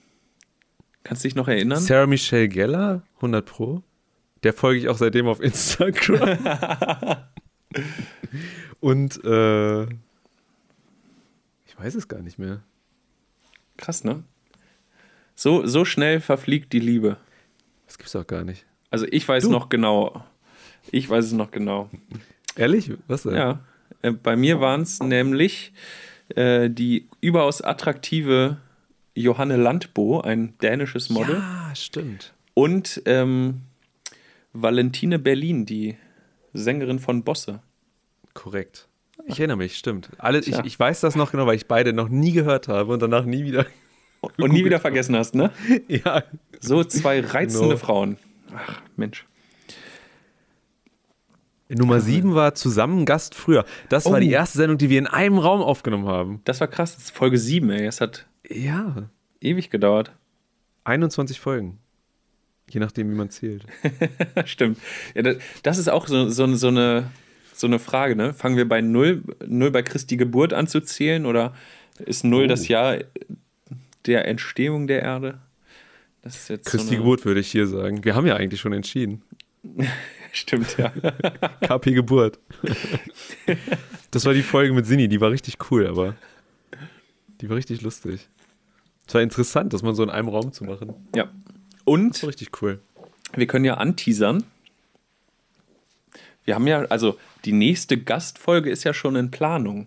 Kannst du dich noch erinnern? Sarah Michelle Geller, 100 Pro. Der folge ich auch seitdem auf Instagram. Und äh, ich weiß es gar nicht mehr. Krass, ne? So, so schnell verfliegt die Liebe. Das gibt's auch gar nicht. Also ich weiß Du. noch genau. Ich weiß es noch genau. Ehrlich? Was denn? Ja. Äh, bei mir waren es nämlich äh, die überaus attraktive Johanne Landbo, ein dänisches Model, Ja, stimmt. und ähm, Valentine Berlin, die Sängerin von Bosse. Korrekt. Ich erinnere mich, stimmt. Alle, ich, ich weiß das noch genau, weil ich beide noch nie gehört habe und danach nie wieder. Und nie wieder vergessen hast, ne? ja. So zwei reizende Genau. Frauen. Ach, Mensch. Nummer 7 war zusammen Gast früher. Das war Oh. die erste Sendung, die wir in einem Raum aufgenommen haben. Das war krass. Das ist Folge 7, ey. Es hat Ja. ewig gedauert. 21 Folgen. Je nachdem, wie man zählt. Stimmt. Ja, das, das ist auch so, so, so, eine, so eine Frage, ne? Fangen wir bei Null, Null bei Christi Geburt an zu zählen oder ist Null Oh. das Jahr der Entstehung der Erde? Das ist jetzt Christi so eine, Geburt würde ich hier sagen. Wir haben ja eigentlich schon entschieden. Stimmt, ja. KP Geburt. das war die Folge mit Sini, die war richtig cool, aber die war richtig lustig. Es war interessant, das mal so in einem Raum zu machen. ja. Das Und war richtig cool. wir können ja anteasern. Wir haben ja, also die nächste Gastfolge ist ja schon in Planung.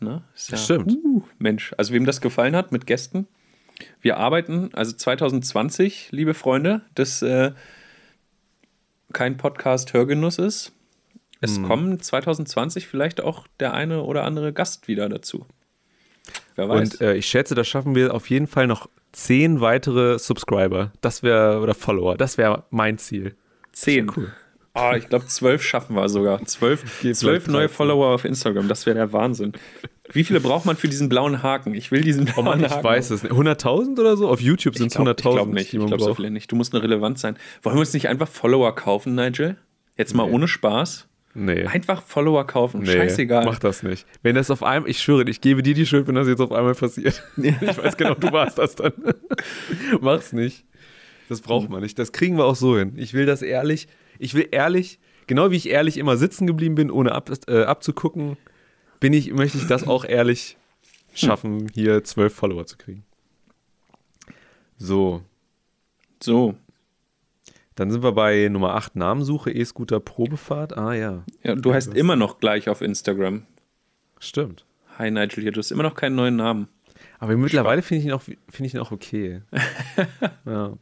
Ne? Ist ja, Stimmt. Uh, Mensch, also wem das gefallen hat mit Gästen. Wir arbeiten, also 2020, liebe Freunde, das äh, kein Podcast Hörgenuss ist. Es kommen 2020 vielleicht auch der eine oder andere Gast wieder dazu. Wer weiß. Und äh, ich schätze, da schaffen wir auf jeden Fall noch zehn weitere Subscriber. Das wäre, oder Follower. Das wäre mein Ziel. Zehn. Cool. Oh, ich glaube, zwölf schaffen wir sogar. Zwölf, zwölf neue 13. Follower auf Instagram. Das wäre der Wahnsinn. Wie viele braucht man für diesen blauen Haken? Ich will diesen blauen Oh Mann, ich Haken. weiß es nicht. 100.000 oder so? Auf YouTube sind Ich es glaube 100.000. glaub nicht. die Ich glaube so viele nicht. Du musst eine Relevanz sein. Wollen wir uns nicht einfach Follower kaufen, Nigel? Jetzt mal Nee. ohne Spaß. Nee. Einfach Follower kaufen. Nee, Scheißegal. mach das nicht. Wenn das auf einmal, ich schwöre, ich gebe dir die Schuld, wenn das jetzt auf einmal passiert. Ich weiß genau, du warst das dann. Mach's nicht. Das braucht man nicht. Das kriegen wir auch so hin. Ich will das ehrlich, ich will ehrlich, genau wie ich ehrlich immer sitzen geblieben bin, ohne ab, äh, abzugucken, bin ich, möchte ich das auch ehrlich schaffen, hier zwölf Follower zu kriegen. So, So. dann sind wir bei Nummer 8, Namensuche, E-Scooter, Probefahrt. Ah ja, Ja, du heißt was. immer noch gleich auf Instagram. stimmt. Hi Nigel hier. Du hast immer noch keinen neuen Namen. Aber mittlerweile finde ich ihn auch, finde ich ihn auch okay. ja.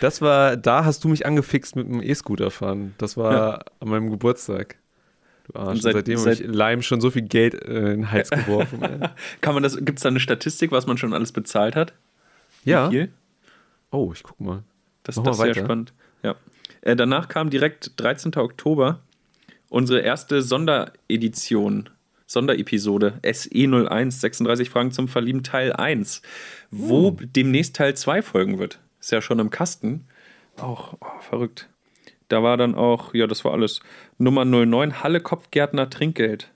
Das war, da hast du mich angefixt mit dem E-Scooter fahren. Das war an meinem Geburtstag. Du Arsch. Und seit- Seitdem habe seit- ich Leim schon so viel Geld äh, in den Hals geworfen. Kann man das, gibt es da eine Statistik, was man schon alles bezahlt hat? Wie ja. viel? Oh, ich guck mal. Das, das ist mal sehr weiter. spannend. Ja. Äh, danach kam direkt 13. Oktober unsere erste Sonderedition, Sonderepisode SE01, 36 Fragen zum Verlieben Teil 1, wo demnächst Teil 2 folgen wird. Ist ja schon im Kasten. Auch oh, verrückt. Da war dann auch, ja, das war alles. Nummer 09, Halle Kopfgärtner Trinkgeld.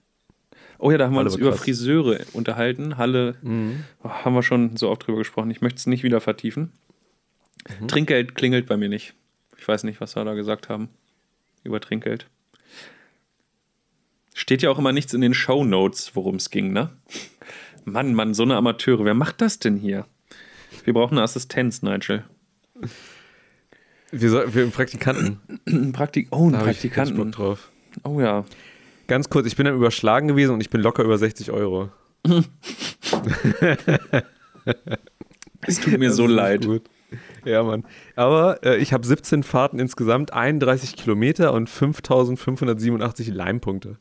Oh ja, da haben wir Halle uns über krass. Friseure unterhalten. Halle, oh, haben wir schon so oft drüber gesprochen. Ich möchte es nicht wieder vertiefen. Trinkgeld klingelt bei mir nicht. Ich weiß nicht, was wir da gesagt haben über Trinkgeld. Steht ja auch immer nichts in den Shownotes, worum es ging, ne? Mann, Mann, so eine Amateure. Wer macht das denn hier? Wir brauchen eine Assistenz, Nigel. Wir, soll, wir Praktikanten. Praktik oh, ein Da hab ich Bock Praktikanten. drauf. Oh ja. Ganz kurz, ich bin am Überschlagen gewesen und ich bin locker über 60 Euro. Es tut mir Das so leid. Gut. Ja, Mann. Aber äh, ich habe 17 Fahrten insgesamt, 31 Kilometer und 5587 Leimpunkte.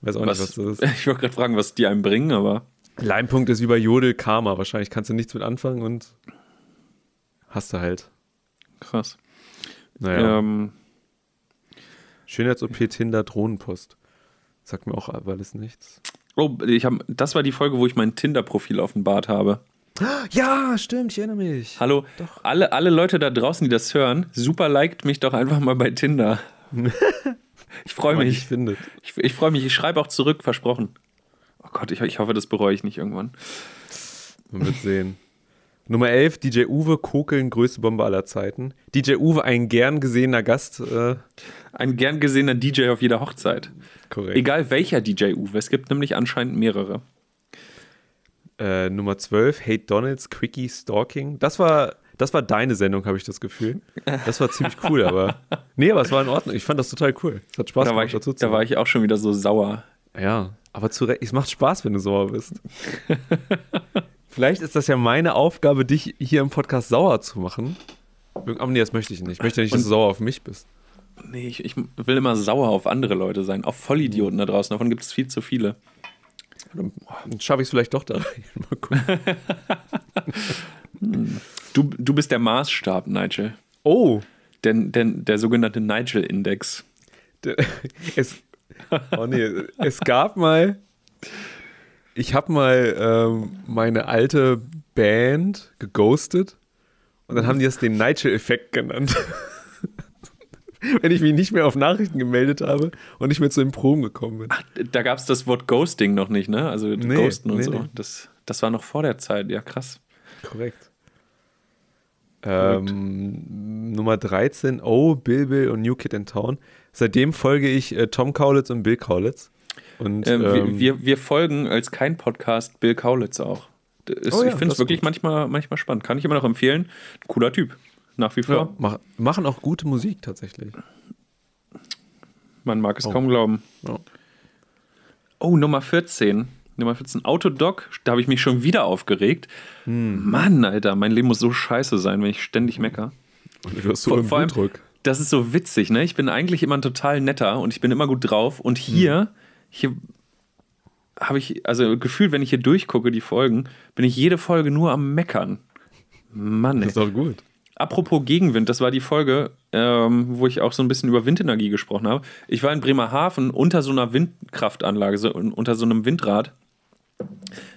Weiß auch Was, nicht, was das ist. ich wollte gerade fragen, was die einem bringen, aber Leimpunkt ist wie bei Jodel Karma. Wahrscheinlich kannst du nichts mit anfangen und hast du halt. krass. Naja. Ähm, Schönheits-OP Tinder Drohnenpost. Sagt mir auch alles nichts. oh, ich hab, das war die Folge, wo ich mein Tinder-Profil offenbart habe. Ja, stimmt, ich erinnere mich. Hallo, alle, alle Leute da draußen, die das hören, super liked mich doch einfach mal bei Tinder. Ich freue mich. findet. Ich, ich freue mich, ich schreibe auch zurück, versprochen. Oh Gott, ich, ich hoffe, das bereue ich nicht irgendwann. Man wird sehen. Nummer 11, DJ Uwe, Kokeln, größte Bombe aller Zeiten. DJ Uwe, ein gern gesehener Gast. Äh, Ein gern gesehener DJ auf jeder Hochzeit. korrekt. Egal welcher DJ Uwe, es gibt nämlich anscheinend mehrere. Äh, Nummer 12, Hate Donalds, Quickie, Stalking. Das war, das war deine Sendung, habe ich das Gefühl. Das war ziemlich cool, aber. Nee, aber es war in Ordnung. Ich fand das total cool. Es hat Spaß Da war, gemacht, ich, dazu zu da war ich auch schon wieder so sauer. Ja, aber zu Recht, es macht Spaß, wenn du sauer bist. Vielleicht ist das ja meine Aufgabe, dich hier im Podcast sauer zu machen. Aber nee, das möchte ich nicht. Ich möchte nicht, dass du sauer auf mich bist. Nee, ich, ich will immer sauer auf andere Leute sein. Auf Vollidioten da draußen. Davon gibt es viel zu viele. Dann schaffe ich es vielleicht doch da rein. Mal gucken. Du, du bist der Maßstab, Nigel. Oh, Denn, denn der sogenannte Nigel-Index. Es, oh nee, es gab mal, ich habe mal ähm, meine alte Band geghostet und dann haben die das den Nigel-Effekt genannt. Wenn ich mich nicht mehr auf Nachrichten gemeldet habe und nicht mehr zu den Proben gekommen bin. Da gab es das Wort Ghosting noch nicht, ne? Also Nee, Ghosten und nee, so. nee. Das, das war noch vor der Zeit, ja krass. Korrekt. Ähm, Nummer 13, Oh, Bill Bill und New Kid in Town. Seitdem folge ich äh, Tom Kaulitz und Bill Kaulitz. Und, Ähm, ähm, wir, wir, folgen als kein Podcast Bill Kaulitz auch. Ist, Oh ja, ich finde es wirklich manchmal, manchmal spannend. Kann ich immer noch empfehlen. Cooler Typ. Nach wie vor. ja, mach, machen auch gute Musik tatsächlich. Man mag es Oh. kaum glauben. Ja. Oh, Nummer 14. Nummer 14, Autodoc. Da habe ich mich schon wieder aufgeregt. Hm. Mann, Alter, mein Leben muss so scheiße sein, wenn ich ständig mecker. Und du hast so Vor- einen vor allem-. Das ist so witzig, ne? Ich bin eigentlich immer ein total netter und ich bin immer gut drauf. Und hier, hier habe ich, also gefühlt, wenn ich hier durchgucke, die Folgen, bin ich jede Folge nur am Meckern. Mann, Das ey. ist auch gut. Apropos Gegenwind, das war die Folge, ähm, wo ich auch so ein bisschen über Windenergie gesprochen habe. Ich war in Bremerhaven unter so einer Windkraftanlage, so, unter so einem Windrad.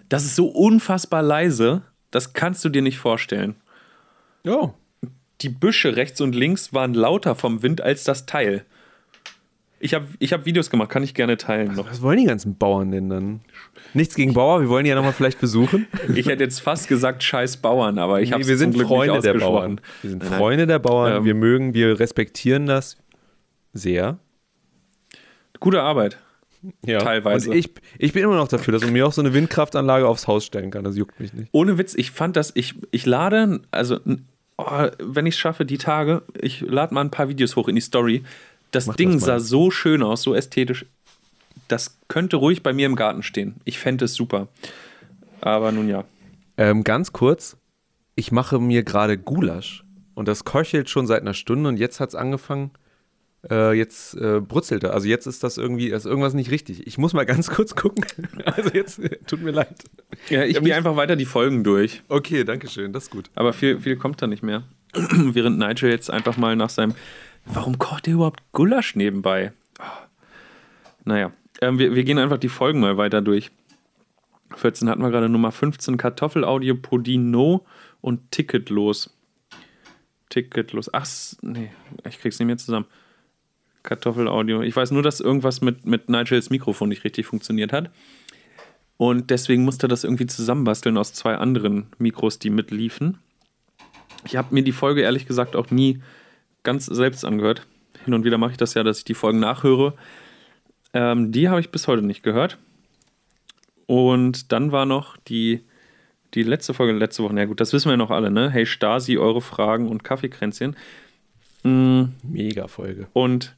Das ist so unfassbar leise, das kannst du dir nicht vorstellen. Ja. Die Büsche rechts und links waren lauter vom Wind als das Teil. Ich habe ich hab Videos gemacht, kann ich gerne teilen noch. Was wollen die ganzen Bauern denn dann? Nichts gegen Bauer, wir wollen die ja nochmal vielleicht besuchen. Ich hätte jetzt fast gesagt, scheiß Bauern, aber ich habe Nee, wir sind Freunde der. Bauern. Wir sind. Freunde der Bauern, Ähm. wir mögen, wir respektieren das sehr. Gute Arbeit. Ja. Teilweise. Und ich, ich bin immer noch dafür, dass man mir auch so eine Windkraftanlage aufs Haus stellen kann. Das juckt mich nicht. Ohne Witz, ich fand das, ich, ich lade, also oh, wenn ich es schaffe, die Tage, ich lade mal ein paar Videos hoch in die Story. Das Mach Ding das sah so schön aus, so ästhetisch. Das könnte ruhig bei mir im Garten stehen. Ich fände es super. Aber nun ja. Ähm, ganz kurz, ich mache mir gerade Gulasch und das köchelt schon seit einer Stunde und jetzt hat es angefangen, äh, jetzt äh, brutzelt er. Also jetzt ist das irgendwie, ist irgendwas nicht richtig. Ich muss mal ganz kurz gucken. Also jetzt, tut mir leid. ja ich gehe einfach weiter die Folgen durch. Okay, danke schön, das ist gut. Aber viel, viel kommt da nicht mehr. während Nigel jetzt einfach mal nach seinem. Warum kocht er überhaupt Gulasch nebenbei? Oh. Naja, ähm, wir, wir gehen einfach die Folgen mal weiter durch. 14 hatten wir gerade Nummer 15, Kartoffelaudio, Podino und Ticketlos. Ticketlos. Ach, nee, ich krieg's nicht mehr zusammen. Kartoffelaudio. Ich weiß nur, dass irgendwas mit, mit Nigels Mikrofon nicht richtig funktioniert hat. Und deswegen musste er das irgendwie zusammenbasteln aus zwei anderen Mikros, die mitliefen. Ich habe mir die Folge ehrlich gesagt auch nie ganz selbst angehört. Hin und wieder mache ich das ja, dass ich die Folgen nachhöre. Ähm, die habe ich bis heute nicht gehört. Und dann war noch die, die letzte Folge letzte Woche. Ja gut, das wissen wir noch alle, ne? Hey Stasi, eure Fragen und Kaffeekränzchen. Mhm. Mega Folge. Und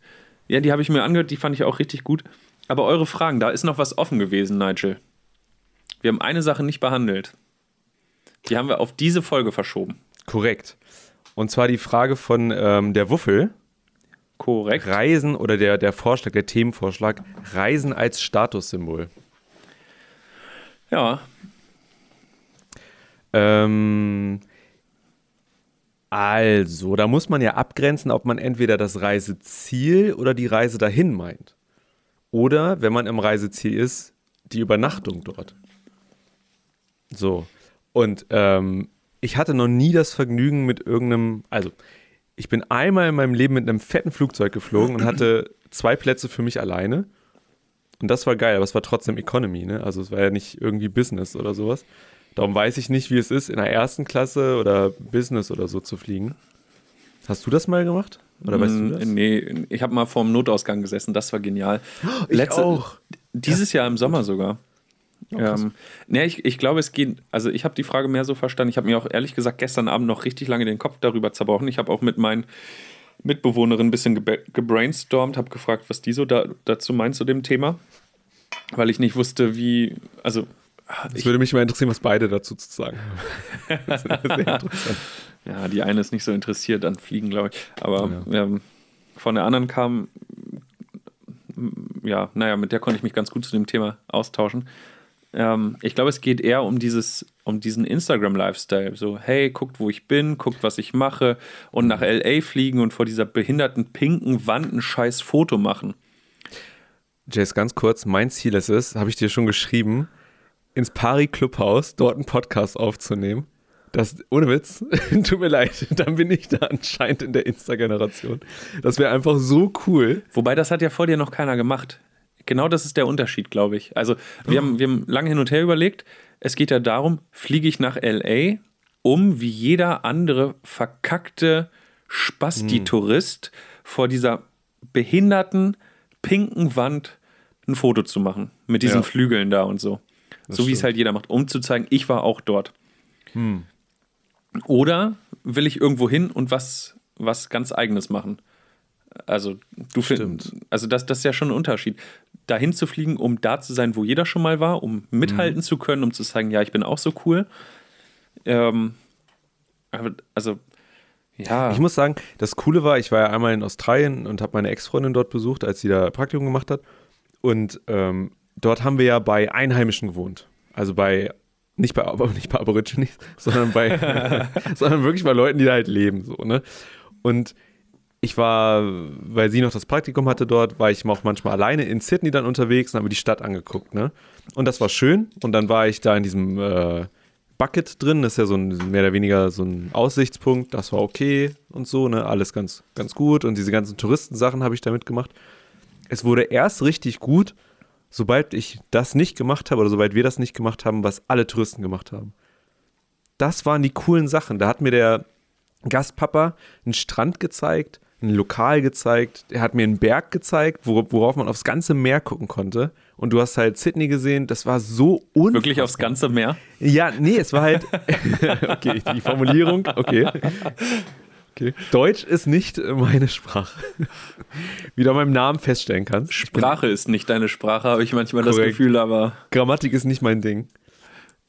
ja, die habe ich mir angehört, die fand ich auch richtig gut. Aber eure Fragen, da ist noch was offen gewesen, Nigel. Wir haben eine Sache nicht behandelt. Die haben wir auf diese Folge verschoben. Korrekt. Und zwar die Frage von ähm, der Wuffel. Korrekt. Reisen oder der, der Vorschlag, der Themenvorschlag, Reisen als Statussymbol. Ja. Ähm, also, da muss man ja abgrenzen, ob man entweder das Reiseziel oder die Reise dahin meint. Oder, wenn man im Reiseziel ist, die Übernachtung dort. So. Und ähm, ich hatte noch nie das Vergnügen mit irgendeinem, also ich bin einmal in meinem Leben mit einem fetten Flugzeug geflogen und hatte zwei Plätze für mich alleine. Und das war geil, aber es war trotzdem Economy, ne? Also es war ja nicht irgendwie Business oder sowas. Darum weiß ich nicht, wie es ist, in der ersten Klasse oder Business oder so zu fliegen. Hast du das mal gemacht? Oder weißt du das? Nee, ich habe mal vor dem Notausgang gesessen, das war genial. Ich Letzte, auch. Dieses Jahr im Sommer sogar. Oh, ähm, nee, ich, ich glaube, es geht, also ich habe die Frage mehr so verstanden. Ich habe mir auch ehrlich gesagt gestern Abend noch richtig lange den Kopf darüber zerbrochen. Ich habe auch mit meinen Mitbewohnerinnen ein bisschen gebrainstormt, habe gefragt, was die so da, dazu meint zu dem Thema. Weil ich nicht wusste, wie, also. Es würde mich mal interessieren, was beide dazu zu sagen haben. ja, die eine ist nicht so interessiert an Fliegen, glaube ich. Aber ja. ähm, von der anderen kam, ja, naja, mit der konnte ich mich ganz gut zu dem Thema austauschen. Ähm, ich glaube, es geht eher um dieses, um diesen Instagram-Lifestyle. So, hey, guckt, wo ich bin, guckt, was ich mache und nach LA fliegen und vor dieser behinderten pinken Wand ein scheiß Foto machen. Jace, ganz kurz, mein Ziel ist es, habe ich dir schon geschrieben, ins Pari Clubhaus dort einen Podcast aufzunehmen. Das, ohne Witz, tut mir leid, dann bin ich da anscheinend in der Insta-Generation. Das wäre einfach so cool. Wobei, das hat ja vor dir noch keiner gemacht. Genau das ist der Unterschied, glaube ich. Also, wir, haben, wir haben lange hin und her überlegt. Es geht ja darum, fliege ich nach LA, um wie jeder andere verkackte Spasti-Tourist hm. vor dieser behinderten, pinken Wand ein Foto zu machen. Mit diesen ja. Flügeln da und so. Das so wie es halt jeder macht, um zu zeigen, ich war auch dort. Hm. Oder will ich irgendwo hin und was, was ganz Eigenes machen? Also, du findest, also das, das ist ja schon ein Unterschied. Dahin zu fliegen, um da zu sein, wo jeder schon mal war, um mithalten mhm. zu können, um zu sagen, ja, ich bin auch so cool. Ähm, aber, also, ja. Ich muss sagen, das Coole war, ich war ja einmal in Australien und habe meine Ex-Freundin dort besucht, als sie da Praktikum gemacht hat. Und ähm, dort haben wir ja bei Einheimischen gewohnt. Also bei, nicht bei, aber nicht bei Aborigines, sondern bei, sondern wirklich bei Leuten, die da halt leben, so, ne? Und ich war, weil sie noch das Praktikum hatte dort, war ich auch manchmal alleine in Sydney dann unterwegs und habe mir die Stadt angeguckt, ne? Und das war schön. Und dann war ich da in diesem äh, Bucket drin, das ist ja so ein mehr oder weniger so ein Aussichtspunkt, das war okay und so, ne? Alles ganz, ganz gut. Und diese ganzen Touristensachen habe ich da mitgemacht. Es wurde erst richtig gut, sobald ich das nicht gemacht habe oder sobald wir das nicht gemacht haben, was alle Touristen gemacht haben. Das waren die coolen Sachen. Da hat mir der Gastpapa einen Strand gezeigt, ein Lokal gezeigt, er hat mir einen Berg gezeigt, worauf man aufs ganze Meer gucken konnte. Und du hast halt Sydney gesehen, das war so unfassbar. Wirklich aufs ganze Meer? Ja, nee, es war halt. okay, die Formulierung, okay. Okay. Deutsch ist nicht meine Sprache. Wie du an meinem Namen feststellen kannst. Sprache ist nicht deine Sprache, habe ich manchmal Korrekt. das Gefühl, aber. Grammatik ist nicht mein Ding.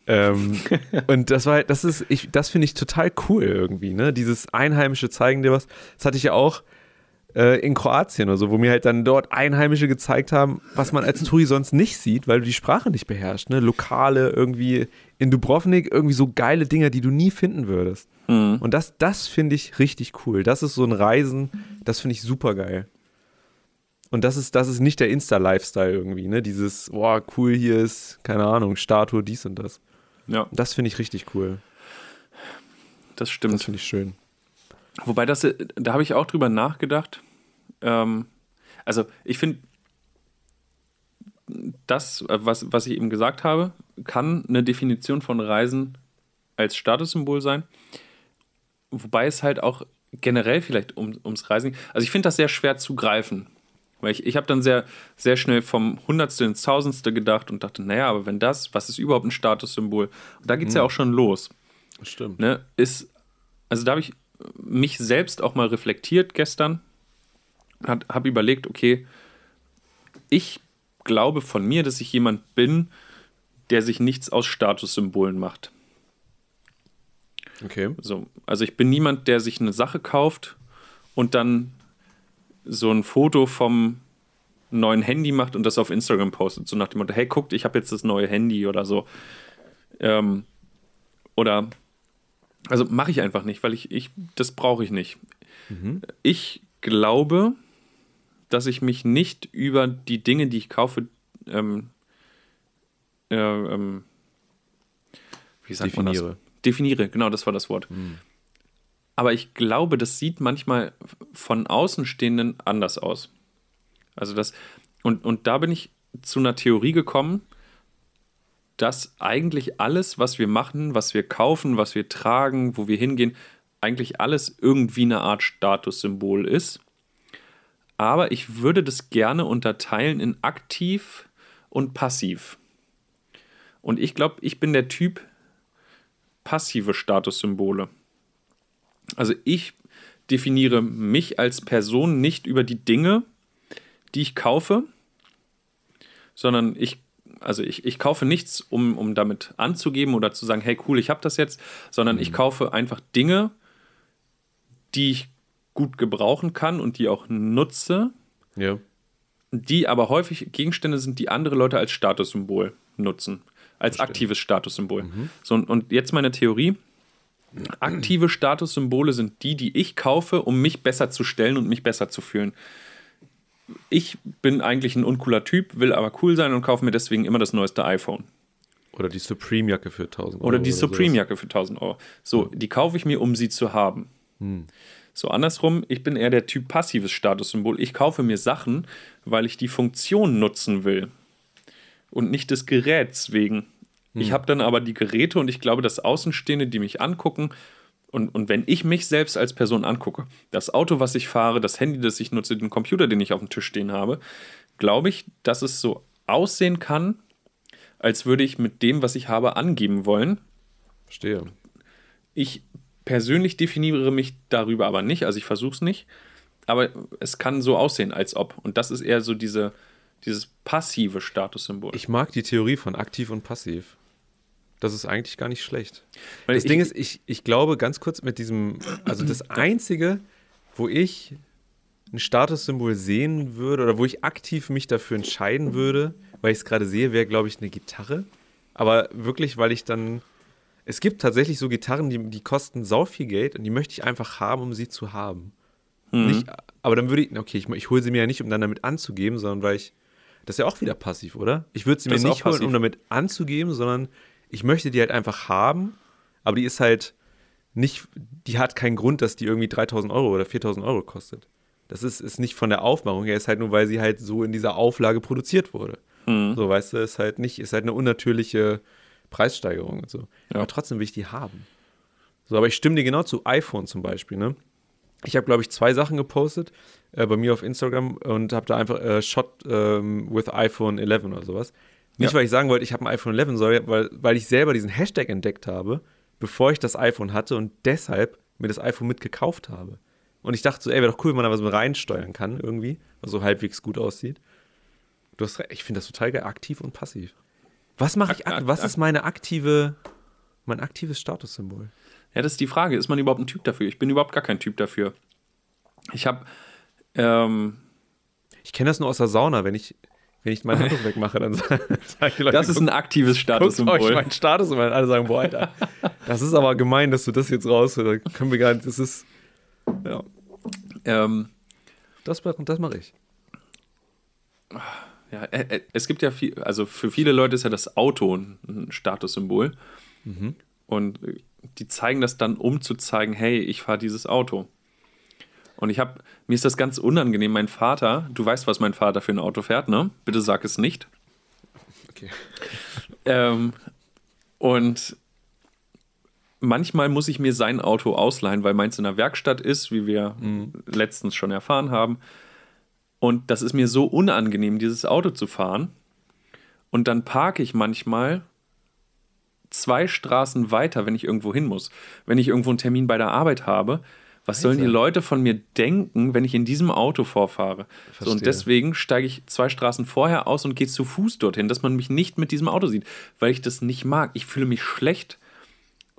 Ähm, und das war, das ist, ich, das finde ich total cool irgendwie, ne? Dieses einheimische zeigen dir was. Das hatte ich ja auch äh, in Kroatien oder so, wo mir halt dann dort Einheimische gezeigt haben, was man als Touri sonst nicht sieht, weil du die Sprache nicht beherrschst. Ne? Lokale irgendwie in Dubrovnik, irgendwie so geile Dinger, die du nie finden würdest. Mhm. Und das, das finde ich richtig cool. Das ist so ein Reisen, das finde ich super geil. Und das ist, das ist nicht der Insta-Lifestyle irgendwie, ne? Dieses, boah, cool, hier ist, keine Ahnung, Statue, dies und das. Ja, Das finde ich richtig cool. das stimmt. Das finde ich schön. Wobei das, äh, da habe ich auch drüber nachgedacht. Ähm, also ich finde, das, äh, was, was ich eben gesagt habe, kann eine Definition von Reisen als Statussymbol sein. Wobei es halt auch generell vielleicht um, ums Reisen geht. Also ich finde das sehr schwer zu greifen. Weil ich, ich habe dann sehr, sehr schnell vom Hundertste ins Tausendste gedacht und dachte, naja, aber wenn das, was ist überhaupt ein Statussymbol? Und da geht es ja auch schon los Das stimmt. ne, ist, also da habe ich mich selbst auch mal reflektiert gestern und habe überlegt, okay, ich glaube von mir, dass ich jemand bin, der sich nichts aus Statussymbolen macht. Okay. So, also ich bin niemand, der sich eine Sache kauft und dann so ein Foto vom neuen Handy macht und das auf Instagram postet, so nach dem Motto, hey, guckt, ich habe jetzt das neue Handy oder so. Ähm, oder, also mache ich einfach nicht, weil ich, ich das brauche ich nicht. Ich glaube, dass ich mich nicht über die Dinge, die ich kaufe, ähm, äh, ähm, wie sagt man Definiere. das? Definiere, genau, das war das Wort. Aber ich glaube, das sieht manchmal von Außenstehenden anders aus. Also das, und, und da bin ich zu einer Theorie gekommen, dass eigentlich alles, was wir machen, was wir kaufen, was wir tragen, wo wir hingehen, eigentlich alles irgendwie eine Art Statussymbol ist. Aber ich würde das gerne unterteilen in aktiv und passiv. Und ich glaube, ich bin der Typ passive Statussymbole. Also ich definiere mich als Person nicht über die Dinge, die ich kaufe, sondern ich, also ich, ich kaufe nichts, um, um damit anzugeben oder zu sagen, hey cool, ich habe das jetzt, sondern ich kaufe einfach Dinge, die ich gut gebrauchen kann und die auch nutze, Ja. die aber häufig Gegenstände sind, die andere Leute als Statussymbol nutzen. Als aktives Statussymbol. So, und- und jetzt meine Theorie. Aktive Statussymbole sind die, die ich kaufe, um mich besser zu stellen und mich besser zu fühlen. Ich bin eigentlich ein uncooler Typ, will aber cool sein und kaufe mir deswegen immer das neueste iPhone. Oder die Supreme-Jacke für 1000 Euro. Oder die. Supreme-Jacke für 1000 Euro. So, die kaufe ich mir, um sie zu haben. So, andersrum, ich bin eher der Typ passives Statussymbol. Ich kaufe mir Sachen, weil ich die Funktion nutzen will. Und nicht des Geräts wegen. Ich habe dann aber die Geräte und ich glaube, dass Außenstehende, die mich angucken, und, und wenn ich mich selbst als Person angucke, das Auto, was ich fahre, das Handy, das ich nutze, den Computer, den ich auf dem Tisch stehen habe, glaube ich, dass es so aussehen kann, als würde ich mit dem, was ich habe, angeben wollen. Verstehe. Ich persönlich definiere mich darüber aber nicht, also ich versuche es nicht, aber es kann so aussehen, als ob. Und das ist eher so diese, dieses passive Statussymbol. Ich mag die Theorie von aktiv und passiv. Das ist eigentlich gar nicht schlecht. Weil Das ich- Ding ist, ich, ich glaube ganz kurz mit diesem, also das Einzige, wo ich ein Statussymbol sehen würde oder wo ich aktiv mich dafür entscheiden würde, weil ich es gerade sehe, wäre, glaube ich, eine Gitarre. Aber wirklich, weil ich dann. Es gibt tatsächlich so Gitarren, die, die kosten sau viel Geld und die möchte ich einfach haben, um sie zu haben. Mhm. Nicht, aber dann würde ich, okay, ich, ich hole sie mir ja nicht, um dann damit anzugeben, sondern weil ich. Das ist ja auch wieder passiv, oder? Ich würde sie mir nicht holen, um damit anzugeben, sondern ich möchte die halt einfach haben, aber die ist halt nicht, die hat keinen Grund, dass die irgendwie 3000 Euro oder 4000 Euro kostet. Das ist, ist nicht von der Aufmachung her, ist halt nur, weil sie halt so in dieser Auflage produziert wurde. Mhm. So, weißt du, ist halt nicht, ist halt eine unnatürliche Preissteigerung und so. Ja. Aber trotzdem will ich die haben. So, aber ich stimme dir genau zu iPhone zum Beispiel, ne? Ich habe, glaube ich, zwei Sachen gepostet äh, bei mir auf Instagram und habe da einfach äh, Shot ähm, with iPhone 11 oder sowas. Nicht, Ja. weil ich sagen wollte, ich habe ein iPhone 11, sondern weil, weil ich selber diesen Hashtag entdeckt habe, bevor ich das iPhone hatte und deshalb mir das iPhone mitgekauft habe. Und ich dachte so, ey, wäre doch cool, wenn man da was mit reinsteuern kann irgendwie, was so halbwegs gut aussieht. Du hast recht, ich finde das total geil, aktiv und passiv. Was mache ich, Ak- was ist meine aktive, mein aktives Statussymbol? Ja, das ist die Frage. Ist man überhaupt ein Typ dafür? Ich bin überhaupt gar kein Typ dafür. Ich habe Ähm, Ich kenne das nur aus der Sauna, wenn ich, wenn ich mein Handtuch wegmache, dann sagen die Leute, das ist ein aktives guckt euch Statussymbol. mein Status und alle sagen, boah, Alter, das ist aber gemein, dass du das jetzt raus, da können wir gar nicht, das ist, ja, Ähm, das, das mache ich. ja, äh, äh, es gibt ja viel, also für viele Leute ist ja das Auto ein Statussymbol. Und äh, die zeigen das dann, um zu zeigen, hey, ich fahre dieses Auto. Und ich habe, mir ist das ganz unangenehm. Mein Vater, du weißt, was mein Vater für ein Auto fährt, ne? Bitte sag es nicht. Okay. Ähm, und manchmal muss ich mir sein Auto ausleihen, weil meins in der Werkstatt ist, wie wir letztens schon erfahren haben. Und das ist mir so unangenehm, dieses Auto zu fahren. Und dann parke ich manchmal zwei Straßen weiter, wenn ich irgendwo hin muss. Wenn ich irgendwo einen Termin bei der Arbeit habe, was sollen die. Leute von mir denken, wenn ich in diesem Auto vorfahre? So, und deswegen steige ich zwei Straßen vorher aus und gehe zu Fuß dorthin, dass man mich nicht mit diesem Auto sieht, weil ich das nicht mag. Ich fühle mich schlecht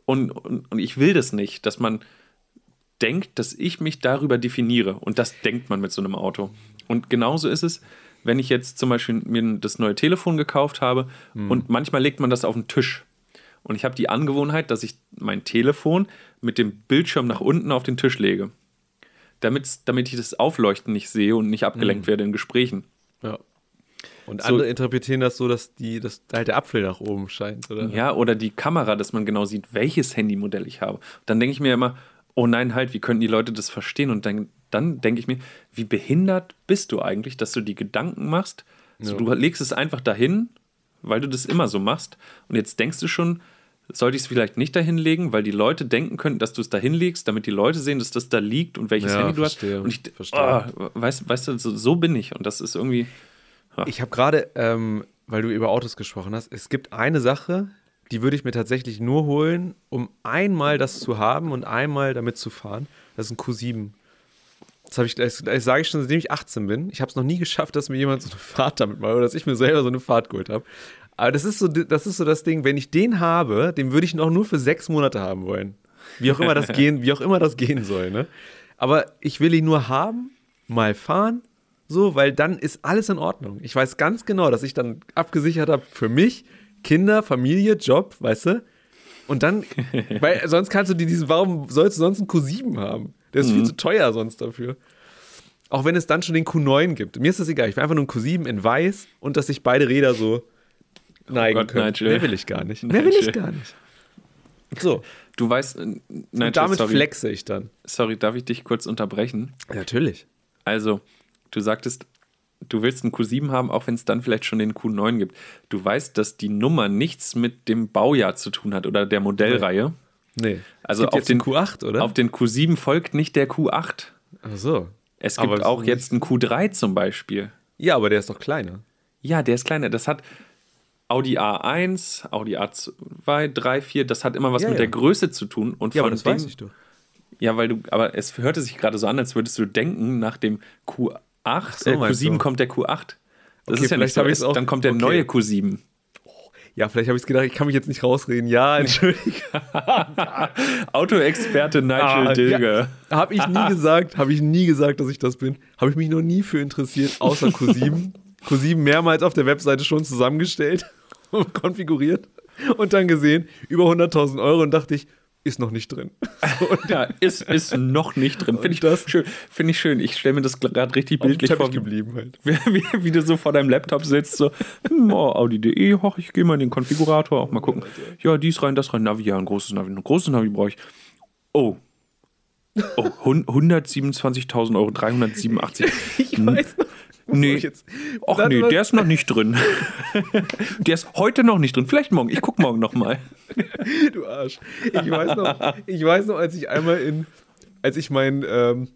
und, und, und ich will das nicht, dass man denkt, dass ich mich darüber definiere. Und das denkt man mit so einem Auto. Und genauso ist es, wenn ich jetzt zum Beispiel mir das neue Telefon gekauft habe und manchmal legt man das auf den Tisch. Und ich habe die Angewohnheit, dass ich mein Telefon mit dem Bildschirm nach unten auf den Tisch lege. Damit's, damit ich das Aufleuchten nicht sehe und nicht abgelenkt werde in Gesprächen. Ja. Und So- andere interpretieren das so, dass die, dass halt der Apfel nach oben scheint, oder? Ja, oder die Kamera, dass man genau sieht, welches Handymodell ich habe. Dann denke ich mir immer, oh nein, halt, wie können die Leute das verstehen? Und dann, dann denke ich mir, wie behindert bist du eigentlich, dass du die Gedanken machst? So, Ja. Du legst es einfach dahin, weil du das immer so machst. Und jetzt denkst du schon, sollte ich es vielleicht nicht dahin legen, weil die Leute denken könnten, dass du es dahin legst, damit die Leute sehen, dass das da liegt und welches Ja, Handy du verstehe, hast. Und ich, verstehe. oh, weißt, weißt du, so, so bin ich. Und das ist irgendwie. Ich habe gerade, ähm, weil du über Autos gesprochen hast, es gibt eine Sache, die würde ich mir tatsächlich nur holen, um einmal das zu haben und einmal damit zu fahren. Das ist ein Q7. Das, ich, das, das sage ich schon, seitdem ich 18 bin. Ich habe es noch nie geschafft, dass mir jemand so eine Fahrt damit macht oder dass ich mir selber so eine Fahrt geholt habe. Aber das ist, so, das ist so das Ding, wenn ich den habe, den würde ich noch nur für sechs Monate haben wollen. Wie auch immer das gehen, wie auch immer das gehen soll, ne? Aber ich will ihn nur haben, mal fahren, so, weil dann ist alles in Ordnung. Ich weiß ganz genau, dass ich dann abgesichert habe für mich, Kinder, Familie, Job, weißt du? Und dann, weil sonst kannst du dir diesen, warum sollst du sonst einen Q7 haben? Der ist viel zu teuer sonst dafür. Auch wenn es dann schon den Q9 gibt. Mir ist das egal. Ich will einfach nur einen Q7 in weiß und dass sich beide Räder so neigen Gott, können. Nigel. Mehr will ich gar nicht. Mehr will ich Nigel. gar nicht. So, Du weißt, äh, nein, und damit sorry, flexe ich dann. sorry, darf ich dich kurz unterbrechen? Natürlich. Also, du sagtest, du willst einen Q7 haben, auch wenn es dann vielleicht schon den Q9 gibt. Du weißt, dass die Nummer nichts mit dem Baujahr zu tun hat oder der Modellreihe. Nee. Also es gibt auf jetzt den den- Q8, oder? Auf den Q7 folgt nicht der Q8. Ach so. Es gibt Aber auch jetzt einen Q3 zum Beispiel. Ja, aber der ist doch kleiner. Ja, der ist kleiner. Das hat Audi A1, Audi A2, 3, 4. Das hat immer was Ja, mit ja. der Größe zu tun. Und Ja, aber von das dem, weiß ich doch. Ja, weil du, aber es hörte sich gerade so an, als würdest du denken, nach dem Q8, so, äh, meinst Q7 du? kommt der Q8. Das Okay, ist ja vielleicht nicht so. Es- auch- Dann kommt der okay. neue Q7. Ja, vielleicht habe ich es gedacht, ich kann mich jetzt nicht rausreden. Ja, entschuldige. Autoexperte Nigel Ah, Dilger. Ja, habe ich nie gesagt, habe ich nie gesagt, dass ich das bin. Habe ich mich noch nie für interessiert, außer Q7. Q7 mehrmals auf der Webseite schon zusammengestellt konfiguriert und dann gesehen, über 100.000 Euro und dachte ich, ist noch nicht drin. Ja, ist, ist noch nicht drin. Finde ich, das- schön. Finde ich schön. Ich stelle mir das gerade richtig bildlich vor. geblieben halt. Wie, wie, wie du so vor deinem Laptop sitzt, so, hm, oh, Audi.de, hoch, ich gehe mal in den Konfigurator, auch mal gucken. Ja, dies rein, das rein, Navi, ja, ein großes Navi, ein großes Navi brauche ich. Oh. Oh, hun- 127.000 Euro, 387. Ich weiß noch. Nee. jetzt? Warte nee, der ist noch nicht drin. der ist heute noch nicht drin. Vielleicht morgen. Ich guck morgen noch mal. Du Arsch. Ich weiß noch, ich weiß noch, als ich einmal in, als ich mein ähm,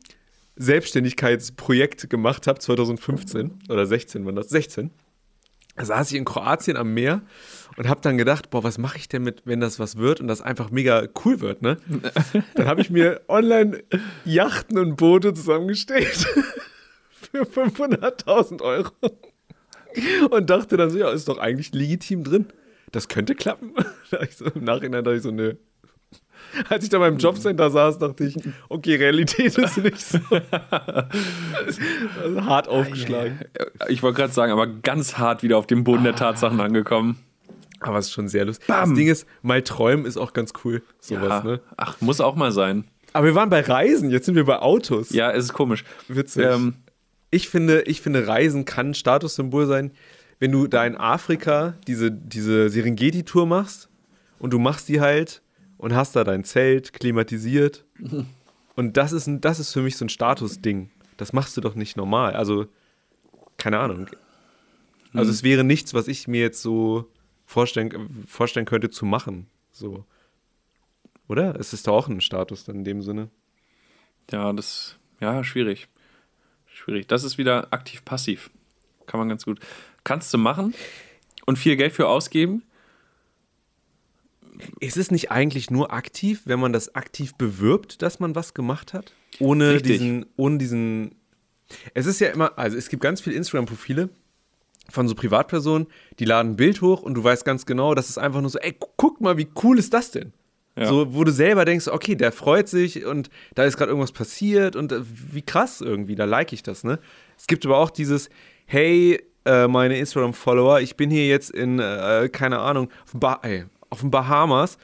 Selbstständigkeitsprojekt gemacht habe, 2015 oder 16 war das, 16, da saß ich in Kroatien am Meer und habe dann gedacht, boah, was mache ich denn mit, wenn das was wird und das einfach mega cool wird, ne? Dann habe ich mir online Yachten und Boote zusammengestellt für 500.000 Euro und dachte dann so, ja, ist doch eigentlich legitim drin. Das könnte klappen. Da ich so, Im Nachhinein dachte ich so, nö. Als ich da beim Jobcenter saß, dachte ich, okay, Realität ist nicht so. also hart aufgeschlagen. Ich wollte gerade sagen, aber ganz hart wieder auf dem Boden der Tatsachen angekommen. Aber es ist schon sehr lustig. Bam. Das Ding ist, mal träumen ist auch ganz cool. Sowas, ja. ne? Ach, muss auch mal sein. Aber wir waren bei Reisen, jetzt sind wir bei Autos. Ja, es ist komisch. Witzig. Ähm, ich, finde, ich finde, Reisen kann ein Statussymbol sein, wenn du da in Afrika diese, diese Serengeti-Tour machst und du machst die halt und hast da dein Zelt klimatisiert. Und das ist, das ist für mich so ein Statusding. Das machst du doch nicht normal. Also, keine Ahnung. Also, hm. es wäre nichts, was ich mir jetzt so vorstellen, vorstellen könnte zu machen. So. Oder? Es ist doch auch ein Status dann in dem Sinne. Ja, das, ja, schwierig. Schwierig. Das ist wieder aktiv-passiv. Kann man ganz gut. Kannst du machen und viel Geld für ausgeben. Ist es nicht eigentlich nur aktiv, wenn man das aktiv bewirbt, dass man was gemacht hat? Ohne Richtig. diesen, ohne diesen. Es ist ja immer, also es gibt ganz viele Instagram-Profile, von so Privatpersonen, die laden ein Bild hoch und du weißt ganz genau, das ist einfach nur so, ey, guck mal, wie cool ist das denn? Ja. So, wo du selber denkst, okay, der freut sich und da ist gerade irgendwas passiert und äh, wie krass irgendwie, da like ich das, ne? Es gibt aber auch dieses, hey, äh, meine Instagram-Follower, ich bin hier jetzt in, äh, keine Ahnung, auf, ba ey, auf den Bahamas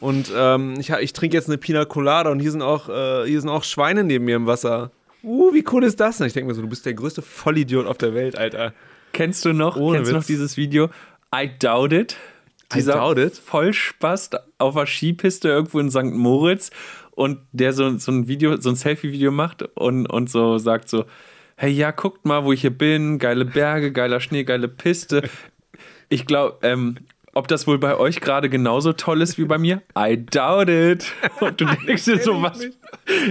und ähm, ich, ich trinke jetzt eine Pina Colada und hier sind, auch, äh, hier sind auch Schweine neben mir im Wasser. Uh, wie cool ist das denn? Ich denke mir so, du bist der größte Vollidiot auf der Welt, Alter. Kennst du noch, Ohne kennst du noch dieses Video? I doubt it. Dieser. Vollspaß auf der Skipiste irgendwo in St. Moritz und der so, so ein Video, so ein Selfie-Video macht und, und so sagt so, hey ja, guckt mal, wo ich hier bin, geile Berge, geiler Schnee, geile Piste. Ich glaube, ähm, ob das wohl bei euch gerade genauso toll ist wie bei mir? I doubt it. Und du denkst dir so, was?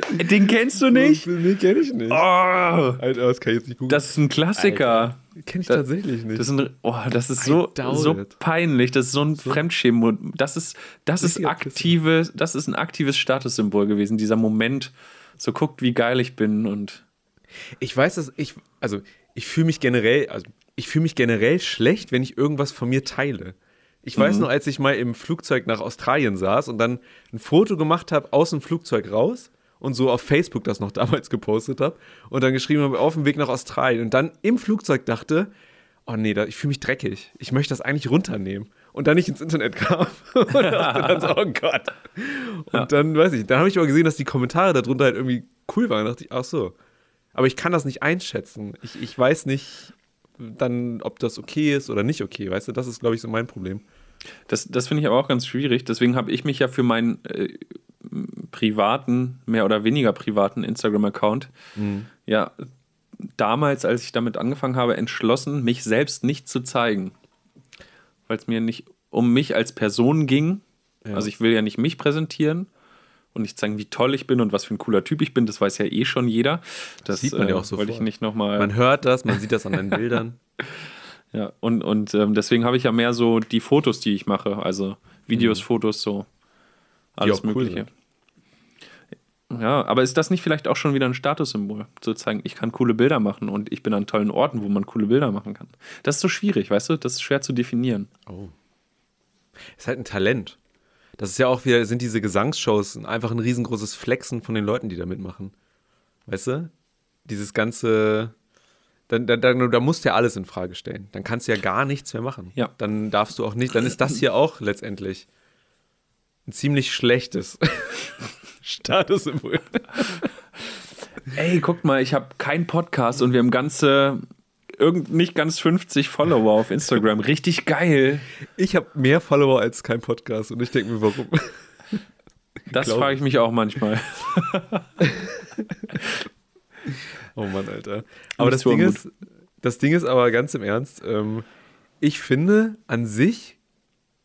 Den kennst du nicht? Nee, kenn ich nicht. Oh. Alter, das kann ich jetzt nicht googeln. Das ist ein Klassiker. Kenn ich das, tatsächlich nicht. Das ist, ein, oh, das ist so, so peinlich. Das ist so ein so. Fremdschämen. Das ist, das ist aktive, das ist ein aktives Statussymbol gewesen. Dieser Moment, so guckt, wie geil ich bin und. Ich weiß, dass ich, also ich fühle mich generell, also ich fühle mich generell schlecht, wenn ich irgendwas von mir teile. Ich weiß mhm. nur, als ich mal im Flugzeug nach Australien saß und dann ein Foto gemacht habe aus dem Flugzeug raus und so auf Facebook das noch damals gepostet habe und dann geschrieben habe, auf dem Weg nach Australien und dann im Flugzeug dachte, oh nee, da, ich fühle mich dreckig. Ich möchte das eigentlich runternehmen. Und dann nicht ins Internet kam. und dachte dann so, oh Gott. Und ja. dann, weiß ich, dann habe ich aber gesehen, dass die Kommentare darunter halt irgendwie cool waren. Da dachte ich, ach so. Aber ich kann das nicht einschätzen. Ich, ich weiß nicht dann, ob das okay ist oder nicht okay. Weißt du, das ist, glaube ich, so mein Problem. Das, das finde ich aber auch ganz schwierig. Deswegen habe ich mich ja für meinen äh, privaten, mehr oder weniger privaten Instagram-Account, mhm. ja, damals, als ich damit angefangen habe, entschlossen, mich selbst nicht zu zeigen. Weil es mir nicht um mich als Person ging. Ja. Also ich will ja nicht mich präsentieren und nicht zeigen, wie toll ich bin und was für ein cooler Typ ich bin. Das weiß ja eh schon jeder. Das, das sieht man ja auch so. Äh, wollte ich nicht noch mal Man hört das, man sieht das an den Bildern. ja, und, und ähm, deswegen habe ich ja mehr so die Fotos, die ich mache. Also Videos, mhm. Fotos, so alles Mögliche. Cool ja, aber ist das nicht vielleicht auch schon wieder ein Statussymbol? Zu zeigen, ich kann coole Bilder machen und ich bin an tollen Orten, wo man coole Bilder machen kann. Das ist so schwierig, weißt du? Das ist schwer zu definieren. Oh. Ist halt ein Talent. Das ist ja auch wieder, sind diese Gesangsshows einfach ein riesengroßes Flexen von den Leuten, die da mitmachen. Weißt du? Dieses ganze. Dann, dann, dann, da musst du ja alles in Frage stellen. Dann kannst du ja gar nichts mehr machen. Ja. Dann darfst du auch nicht, dann ist das hier auch letztendlich ein ziemlich schlechtes Statussymbol. Ey, guck mal, ich habe keinen Podcast und wir haben ganze irgend nicht ganz 50 Follower auf Instagram. Richtig geil. Ich habe mehr Follower als kein Podcast und ich denke mir, warum? Das frage ich mich auch manchmal. oh Mann, Alter. Aber das Ding, ist, das Ding ist aber ganz im Ernst, ähm, ich finde, an sich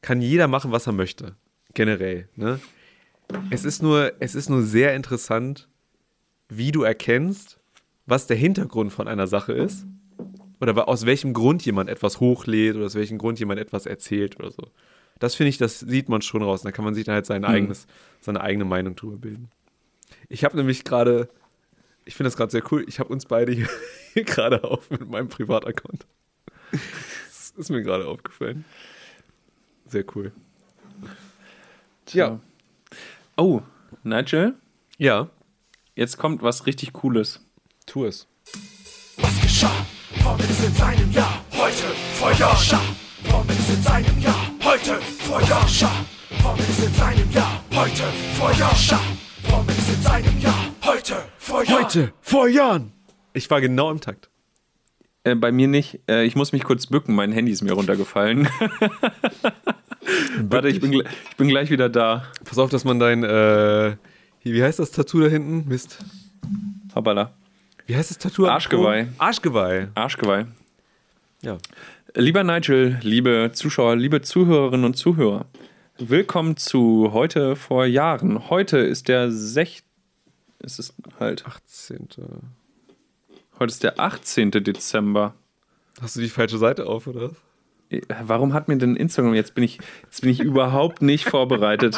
kann jeder machen, was er möchte. Generell. Ne? Es, ist nur, es ist nur sehr interessant, wie du erkennst, was der Hintergrund von einer Sache ist oder aus welchem Grund jemand etwas hochlädt oder aus welchem Grund jemand etwas erzählt oder so. Das finde ich, das sieht man schon raus. Da kann man sich dann halt sein mhm. eigenes, seine eigene Meinung drüber bilden. Ich habe nämlich gerade, ich finde das gerade sehr cool, ich habe uns beide hier, hier gerade auf mit meinem Privataccount. Das ist mir gerade aufgefallen. Sehr cool. Tja. Oh, Nigel, Ja, jetzt kommt was richtig Cooles. tu es. Was geschah? Ist in seinem Jahr. Heute. Formel ist in seinem Jahr. Heute vor Jahren. geschah? Formel ist in seinem Jahr. Heute. Formel ist in seinem Jahr. Heute Jahren. Heute, Jahren. Ich war genau im Takt. Äh, bei mir nicht. Äh, ich muss mich kurz bücken, mein Handy ist mir runtergefallen. Warte, ich bin, ich bin gleich wieder da. Pass auf, dass man dein, äh, wie heißt das Tattoo da hinten? Mist. Hoppala. Wie heißt das Tattoo? Arschgeweih. Arschgeweih. Arschgeweih. Ja. Lieber Nigel, liebe Zuschauer, liebe Zuhörerinnen und Zuhörer, willkommen zu heute vor Jahren. Heute ist der 6. Es ist halt. 18. Heute ist der 18. Dezember. Hast du die falsche Seite auf, oder was? Warum hat mir denn Instagram jetzt bin ich jetzt bin ich überhaupt nicht vorbereitet.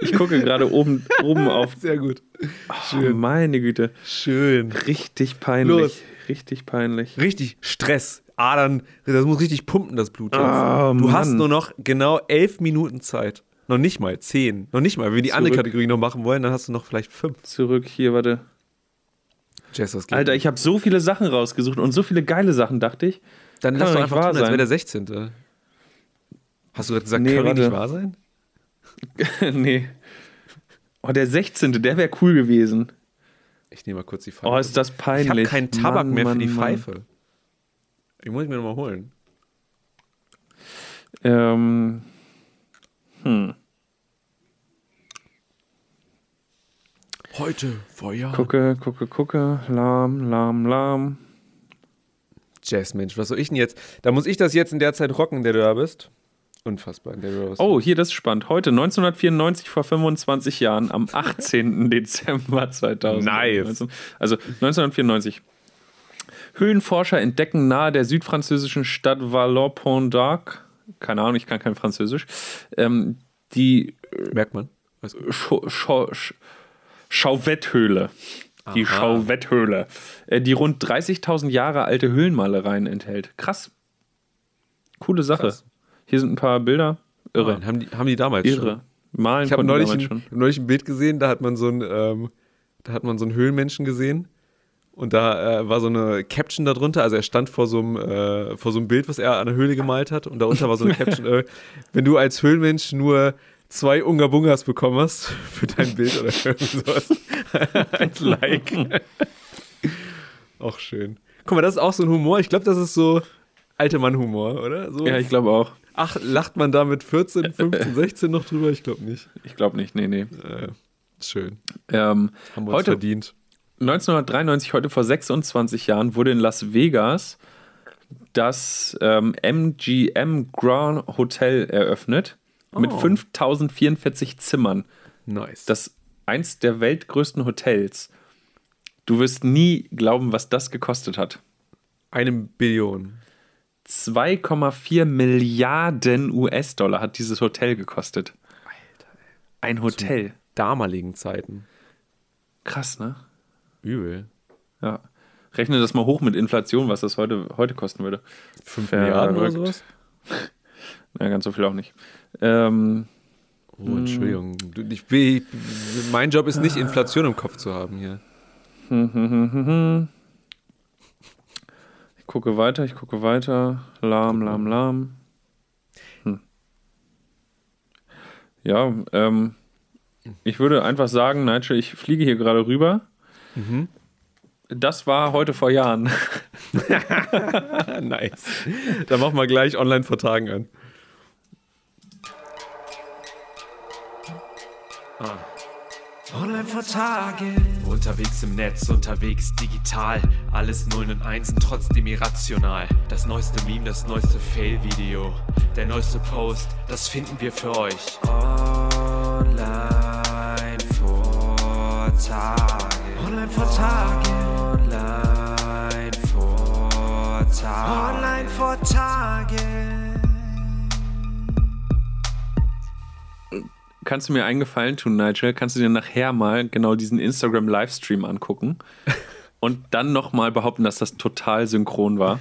Ich gucke gerade oben oben auf Sehr gut. Schön. Meine Güte, Schön. richtig peinlich, Los. richtig peinlich. Richtig Stress. Adern, das muss richtig pumpen, das Blut. Jetzt. Ah, du hast Mann. nur noch genau elf Minuten Zeit. Noch nicht mal zehn. Noch nicht mal. Wenn wir die andere Zurück. Kategorie noch machen wollen, dann hast du noch vielleicht fünf. Zurück hier, warte. Jess, was geht? Alter, ich habe so viele Sachen rausgesucht und so viele geile Sachen, dachte ich. Dann kann lass doch einfach wahr tun, als sein. wäre der 16. Hast du gerade gesagt, Nee, kann warte. nicht wahr sein? nee. Oh, der 16. Der wäre cool gewesen. Ich nehme mal kurz die Pfeife. Oh, ist das ich peinlich. habe keinen Tabak Mann, mehr für Mann, die Mann. Pfeife. Ich muss ich mir nochmal holen. Ähm. Hm. Heute, vor Jahren. Gucke, gucke, gucke. Lahm, lahm, lahm. Jess, Mensch, was soll ich denn jetzt? Da muss ich das jetzt in der Zeit rocken, der du da bist. Unfassbar, in der du da bist. Oh, hier, das ist spannend. Heute, 1994, vor 25 Jahren, am 18. Dezember 2000. Nice. Also 1994. Höhlenforscher entdecken nahe der südfranzösischen Stadt Vallon-Pont-d'Arc, keine Ahnung, ich kann kein Französisch, ähm, die Merkt man. Schau- Schau- Sch- Chauvetthöhle. Die Aha. Chauvetthöhle, äh, die rund 30.000 Jahre alte Höhlenmalereien enthält. Krass. Coole Sache. Krass. Hier sind ein paar Bilder. Irre. Nein, haben, die, haben die damals Irre. schon. Malen Ich habe neulich, ein- hab neulich ein Bild gesehen, da hat man so einen, ähm, da hat man so einen Höhlenmenschen gesehen. Und da äh, war so eine Caption darunter, also er stand vor so einem, äh, vor so einem Bild, was er an der Höhle gemalt hat. Und darunter war so eine Caption, äh, wenn du als Höhlenmensch nur zwei Unga Bungas bekommen hast für dein Bild oder irgendwie sowas als Like. auch schön. Guck mal, das ist auch so ein Humor. Ich glaube, das ist so alte Mann-Humor, oder? So, Ja, ich glaube auch. Ach, lacht man da mit 14, 15, 16 noch drüber? Ich glaube nicht. Ich glaube nicht, nee, nee. Äh, schön. Ähm, Haben wir heute, verdient. 1993, heute vor 26 Jahren, wurde in Las Vegas das ähm, MGM Grand Hotel eröffnet mit Oh. 5044 Zimmern. Nice. Das eins der weltgrößten Hotels. Du wirst nie glauben, was das gekostet hat. eine Billion. 2,4 Milliarden US-Dollar hat dieses Hotel gekostet. Ein Hotel. Damaligen Zeiten. Krass, ne? Übel. Ja. Rechne das mal hoch mit Inflation, was das heute, heute kosten würde. 5 Verrückt. Milliarden oder sowas? Ja, ganz so viel auch nicht. Ähm, Oh, Entschuldigung. Du, ich, will- mein Job ist nicht, Inflation im Kopf zu haben hier. ich gucke weiter, ich gucke weiter. Lahm, lahm, lahm. Hm. Ja, ähm, ich würde einfach sagen, Nigel, ich fliege hier gerade rüber. Das war heute vor Jahren. nice. Da machen wir gleich online vor Tagen an. Online vor Tagen. Unterwegs im Netz, unterwegs digital. Alles Nullen und Einsen, trotzdem irrational. Das neueste Meme, das neueste Fail-Video. Der neueste Post, das finden wir für euch. Online vor Tagen. Online vor Tagen. Online vor Tagen. Online vor Tagen. Kannst du mir einen Gefallen tun, Nigel? Kannst du dir nachher mal genau diesen Instagram-Livestream angucken und dann nochmal behaupten, dass das total synchron war?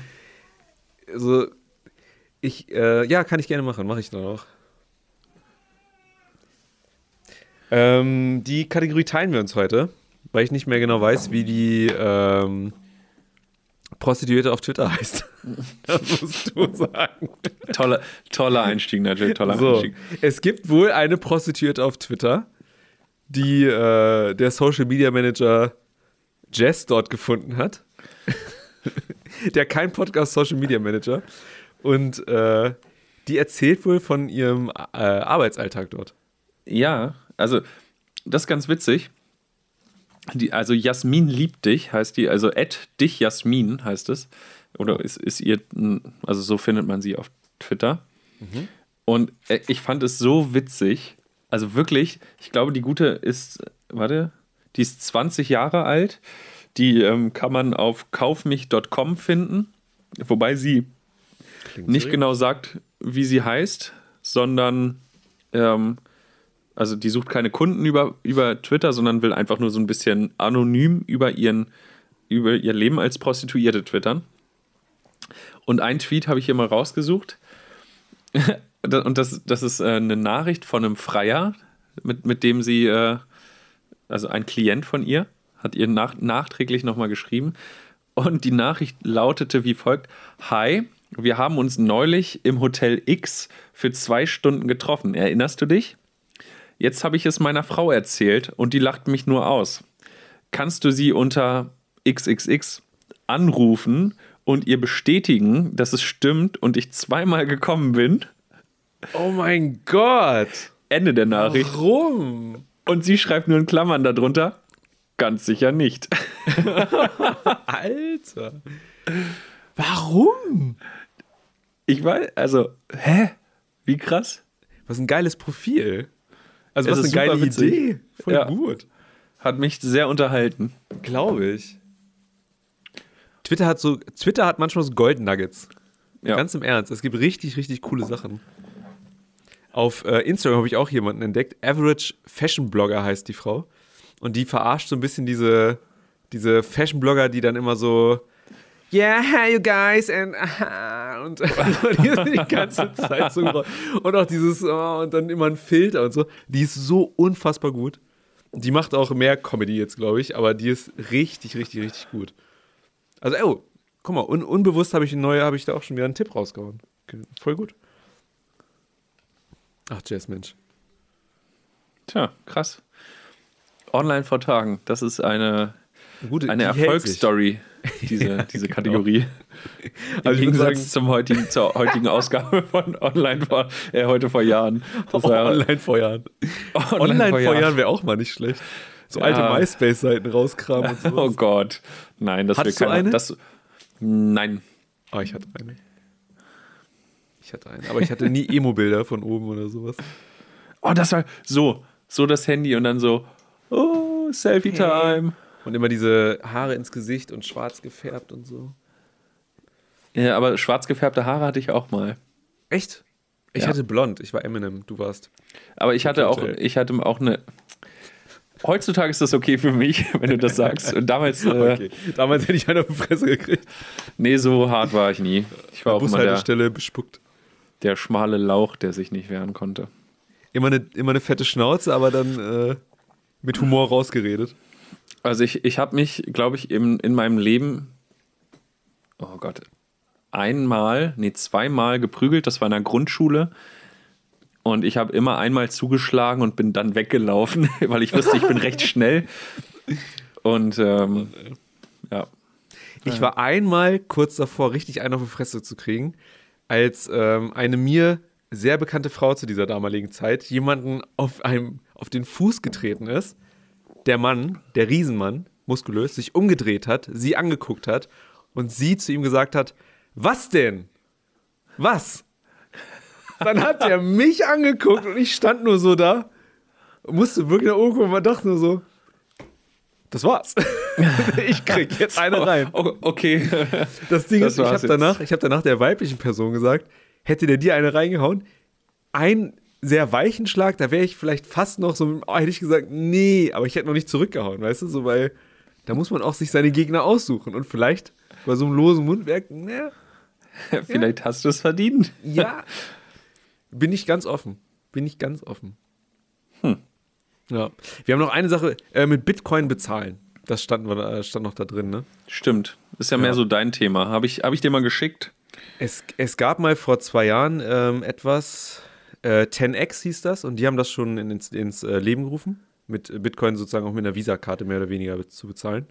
Also, ich, äh, ja, kann ich gerne machen. Mache ich dann auch. Ähm, die Kategorie teilen wir uns heute, weil ich nicht mehr genau weiß, wie die ähm, Prostituierte auf Twitter heißt. das musst du sagen. Toller, toller Einstieg, natürlich, toller So, Einstieg. es gibt wohl eine Prostituierte auf Twitter, die äh, der Social Media Manager Jess dort gefunden hat. der kein Podcast Social Media Manager. Und äh, die erzählt wohl von ihrem äh, Arbeitsalltag dort. Ja, also das ist ganz witzig. Die, also Jasmin liebt dich, heißt die, also Ed dich Jasmin heißt es. Oder ist, ist ihr, also so findet man sie auf Twitter. Und äh, ich fand es so witzig. Also wirklich, ich glaube, die gute ist, warte, die ist 20 Jahre alt. Die ähm, kann man auf kaufmich.com finden. Wobei sie nicht so. genau sagt, wie sie heißt, sondern ähm, also die sucht keine Kunden über, über Twitter, sondern will einfach nur so ein bisschen anonym über, ihren, über ihr Leben als Prostituierte twittern. Und ein Tweet habe ich hier mal rausgesucht. Und das, das ist äh, eine Nachricht von einem Freier, mit, mit dem sie, äh, also ein Klient von ihr, hat ihr nach, nachträglich nochmal geschrieben. Und die Nachricht lautete wie folgt: Hi, wir haben uns neulich im Hotel X für zwei Stunden getroffen. Erinnerst du dich? Jetzt habe ich es meiner Frau erzählt und die lacht mich nur aus. Kannst du sie unter XXX anrufen und ihr bestätigen, dass es stimmt und ich zweimal gekommen bin? Oh mein Gott! Ende der Nachricht. Warum? Und sie schreibt nur in Klammern darunter. Ganz sicher nicht. Alter! Warum? Ich weiß, also, hä? Wie krass? Was ein geiles Profil. Also Es was ist eine geile witzig. Idee. Voll Ja. gut. Hat mich sehr unterhalten. Glaube ich. Twitter hat so, Twitter hat manchmal so Golden Nuggets. Ja. Ganz im Ernst. Es gibt richtig, richtig coole Sachen. Auf äh, Instagram habe ich auch jemanden entdeckt. Average Fashion Blogger heißt die Frau. Und die verarscht so ein bisschen diese, diese Fashion Blogger, die dann immer so, yeah, hi you guys, and, aha, und die, die ganze Zeit so. Und auch dieses, oh, und dann immer ein Filter und so. Die ist so unfassbar gut. Die macht auch mehr Comedy jetzt, glaube ich, aber die ist richtig, richtig, richtig gut. Also, oh, guck mal, un unbewusst habe ich eine neue, habe ich da auch schon wieder einen Tipp rausgehauen. Voll gut. Ach, Jazz, Mensch. Tja, krass. Online vor Tagen. Das ist eine, Eine, gute, eine die. Erfolgsstory, diese, diese genau. Kategorie. Also Im würde Gegensatz zum heutigen, zur heutigen Ausgabe von Online vor, äh, heute vor Jahren. Das war ja- Online vor Jahren. Online, Online vor Jahren. Jahren wäre auch mal nicht schlecht. So Ja. alte MySpace-Seiten rauskramen und so. Oh Gott. Nein, das Hattest will du keiner. eine? Das, nein. Oh, ich hatte eine. Ich hatte eine. Aber ich hatte nie Emo-Bilder von oben oder sowas. Oh, das war so. So das Handy und dann so, oh, Selfie-Time. Und immer diese Haare ins Gesicht und schwarz gefärbt und so. Ja, aber schwarz gefärbte Haare hatte ich auch mal. Echt? Ich Ja. hatte blond. Ich war Eminem. Du warst. Aber ich hatte auch, ich hatte auch eine. Heutzutage ist das okay für mich, wenn du das sagst. Und damals, äh, Okay. Damals hätte ich eine auf die Fresse gekriegt. nee, so hart war ich nie. Ich war auch immer der, Bushaltestelle bespuckt. der schmale Lauch, der sich nicht wehren konnte. Immer eine, immer eine fette Schnauze, aber dann äh, mit Humor rausgeredet. Also ich, ich habe mich, glaube ich, im, in meinem Leben, oh Gott, einmal, nee, zweimal geprügelt. Das war in der Grundschule. Und ich habe immer einmal zugeschlagen und bin dann weggelaufen, weil ich wusste, ich bin recht schnell. Und ähm, ja, Ich war einmal kurz davor, richtig einen auf die Fresse zu kriegen, als ähm, eine mir sehr bekannte Frau zu dieser damaligen Zeit jemanden auf, einem, auf den Fuß getreten ist. Der Mann, der Riesenmann, muskulös, sich umgedreht hat, sie angeguckt hat und sie zu ihm gesagt hat: Was denn? Was? Dann hat er mich angeguckt und ich stand nur so da, musste wirklich nach oben gucken und dachte nur so: Das war's. ich krieg jetzt eine rein. Oh, okay. Das Ding Das ist, ich habe danach, ich hab danach der weiblichen Person gesagt, hätte der dir eine reingehauen, ein sehr weichen Schlag, da wäre ich vielleicht fast noch so, oh, hätte ich gesagt, nee, aber ich hätte noch nicht zurückgehauen, weißt du, so, weil da muss man auch sich seine Gegner aussuchen und vielleicht bei so einem losen Mundwerk, ne, Vielleicht hast du es verdient. ja, bin ich ganz offen, bin ich ganz offen. Ja. Wir haben noch eine Sache, äh, mit Bitcoin bezahlen. Das stand, äh, stand noch da drin, ne? Stimmt. Ist ja mehr Ja. so dein Thema. Habe ich, hab ich dir mal geschickt? Es, es gab mal vor zwei Jahren ähm, etwas, äh, 10x hieß das, und die haben das schon in, ins, ins äh, Leben gerufen, mit Bitcoin sozusagen auch mit einer Visa-Karte mehr oder weniger zu bezahlen.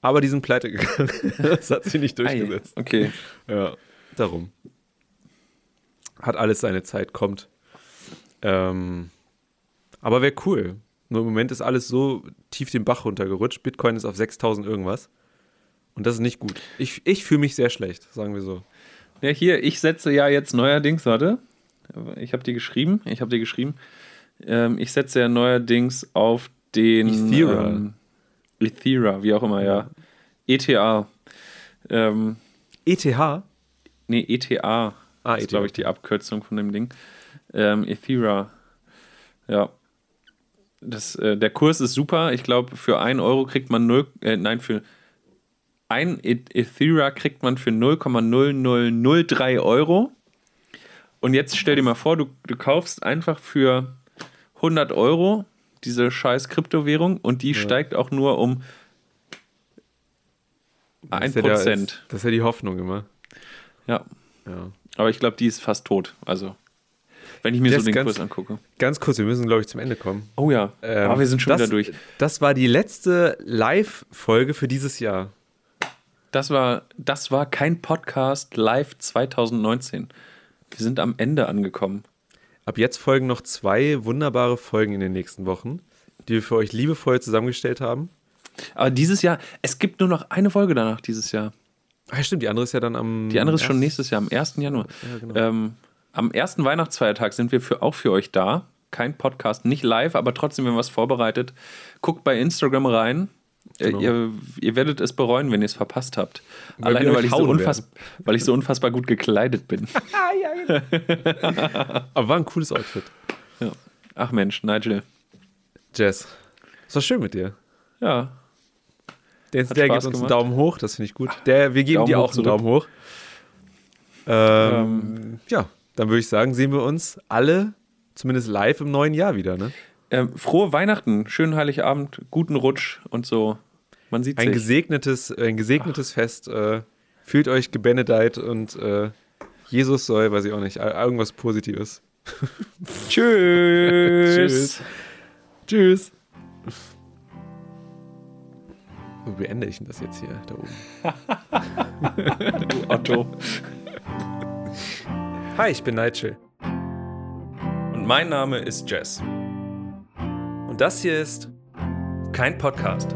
Aber die sind pleite gegangen. das hat sich nicht durchgesetzt. Ei, Okay. Ja, darum. Hat alles seine Zeit, kommt. Ähm, aber wäre cool. Nur im Moment ist alles so tief den Bach runtergerutscht. Bitcoin ist auf 6000 irgendwas. Und das ist nicht gut. Ich, ich fühle mich sehr schlecht, sagen wir so. Ja, hier, ich setze ja jetzt neuerdings, warte, ich habe dir geschrieben, ich habe dir geschrieben, ähm, ich setze ja neuerdings auf den Ethera. Ähm, Ethera, wie auch immer, ja. ETA. Ähm, ETH? nee, ETA Ah, ist, ETA, glaube ich, die Abkürzung von dem Ding. Ähm, Ethera. Ja. Das, äh, der Kurs ist super. Ich glaube, für 1 Euro kriegt man 0, äh, nein, für ein E- Ethera kriegt man für 0,0003 Euro. Und jetzt stell dir mal vor, du, du kaufst einfach für 100 Euro diese scheiß Kryptowährung und die steigt auch nur um Das 1%. ist ja der- ist- Das ist ja die Hoffnung immer. ja, Ja. aber ich glaube, die ist fast tot. Also, wenn ich mir Das so den ganz- Kurs angucke. Ganz kurz, wir müssen, glaube ich, zum Ende kommen. Oh ja, Ähm, aber wir sind schon das, wieder durch. Das war die letzte Live-Folge für dieses Jahr. Das war, das war kein Podcast live 2019. Wir sind am Ende angekommen. Ab jetzt folgen noch zwei wunderbare Folgen in den nächsten Wochen, die wir für euch liebevoll zusammengestellt haben. Aber dieses Jahr, es gibt nur noch eine Folge danach dieses Jahr. Ah, stimmt, die andere ist ja dann am. Die andere ist schon nächstes Jahr, am 1. Januar. Ja, genau. ähm, am ersten Weihnachtsfeiertag sind wir für, auch für euch da. Kein Podcast, nicht live, aber trotzdem, wir haben was vorbereitet. Guckt bei Instagram rein. Äh, Genau. Ihr, ihr werdet es bereuen, wenn ihr es verpasst habt. Weil Alleine, weil ich, so weil ich so unfassbar gut gekleidet bin. Aber war ein cooles Outfit. ja. Ach Mensch, Nigel. Jess. Es war schön mit dir. Ja, Der, der gibt uns einen. Daumen hoch, das finde ich gut. Der, wir geben Daumen dir auch einen. Daumen hoch. Ähm, ja, dann würde ich sagen, sehen wir uns alle, zumindest live im neuen Jahr wieder. Ne? Ähm, frohe Weihnachten, schönen Heiligabend, guten Rutsch und so. Man sieht Ein sich. gesegnetes, ein gesegnetes Fest. Äh, fühlt euch gebenedeit und äh, Jesus soll, weiß ich auch nicht, irgendwas Positives. Tschüss. Tschüss. Wo beende ich denn das jetzt hier da oben? Otto. Hi, ich bin Nigel. Und mein Name ist Jess. Das hier ist Kein Podcast.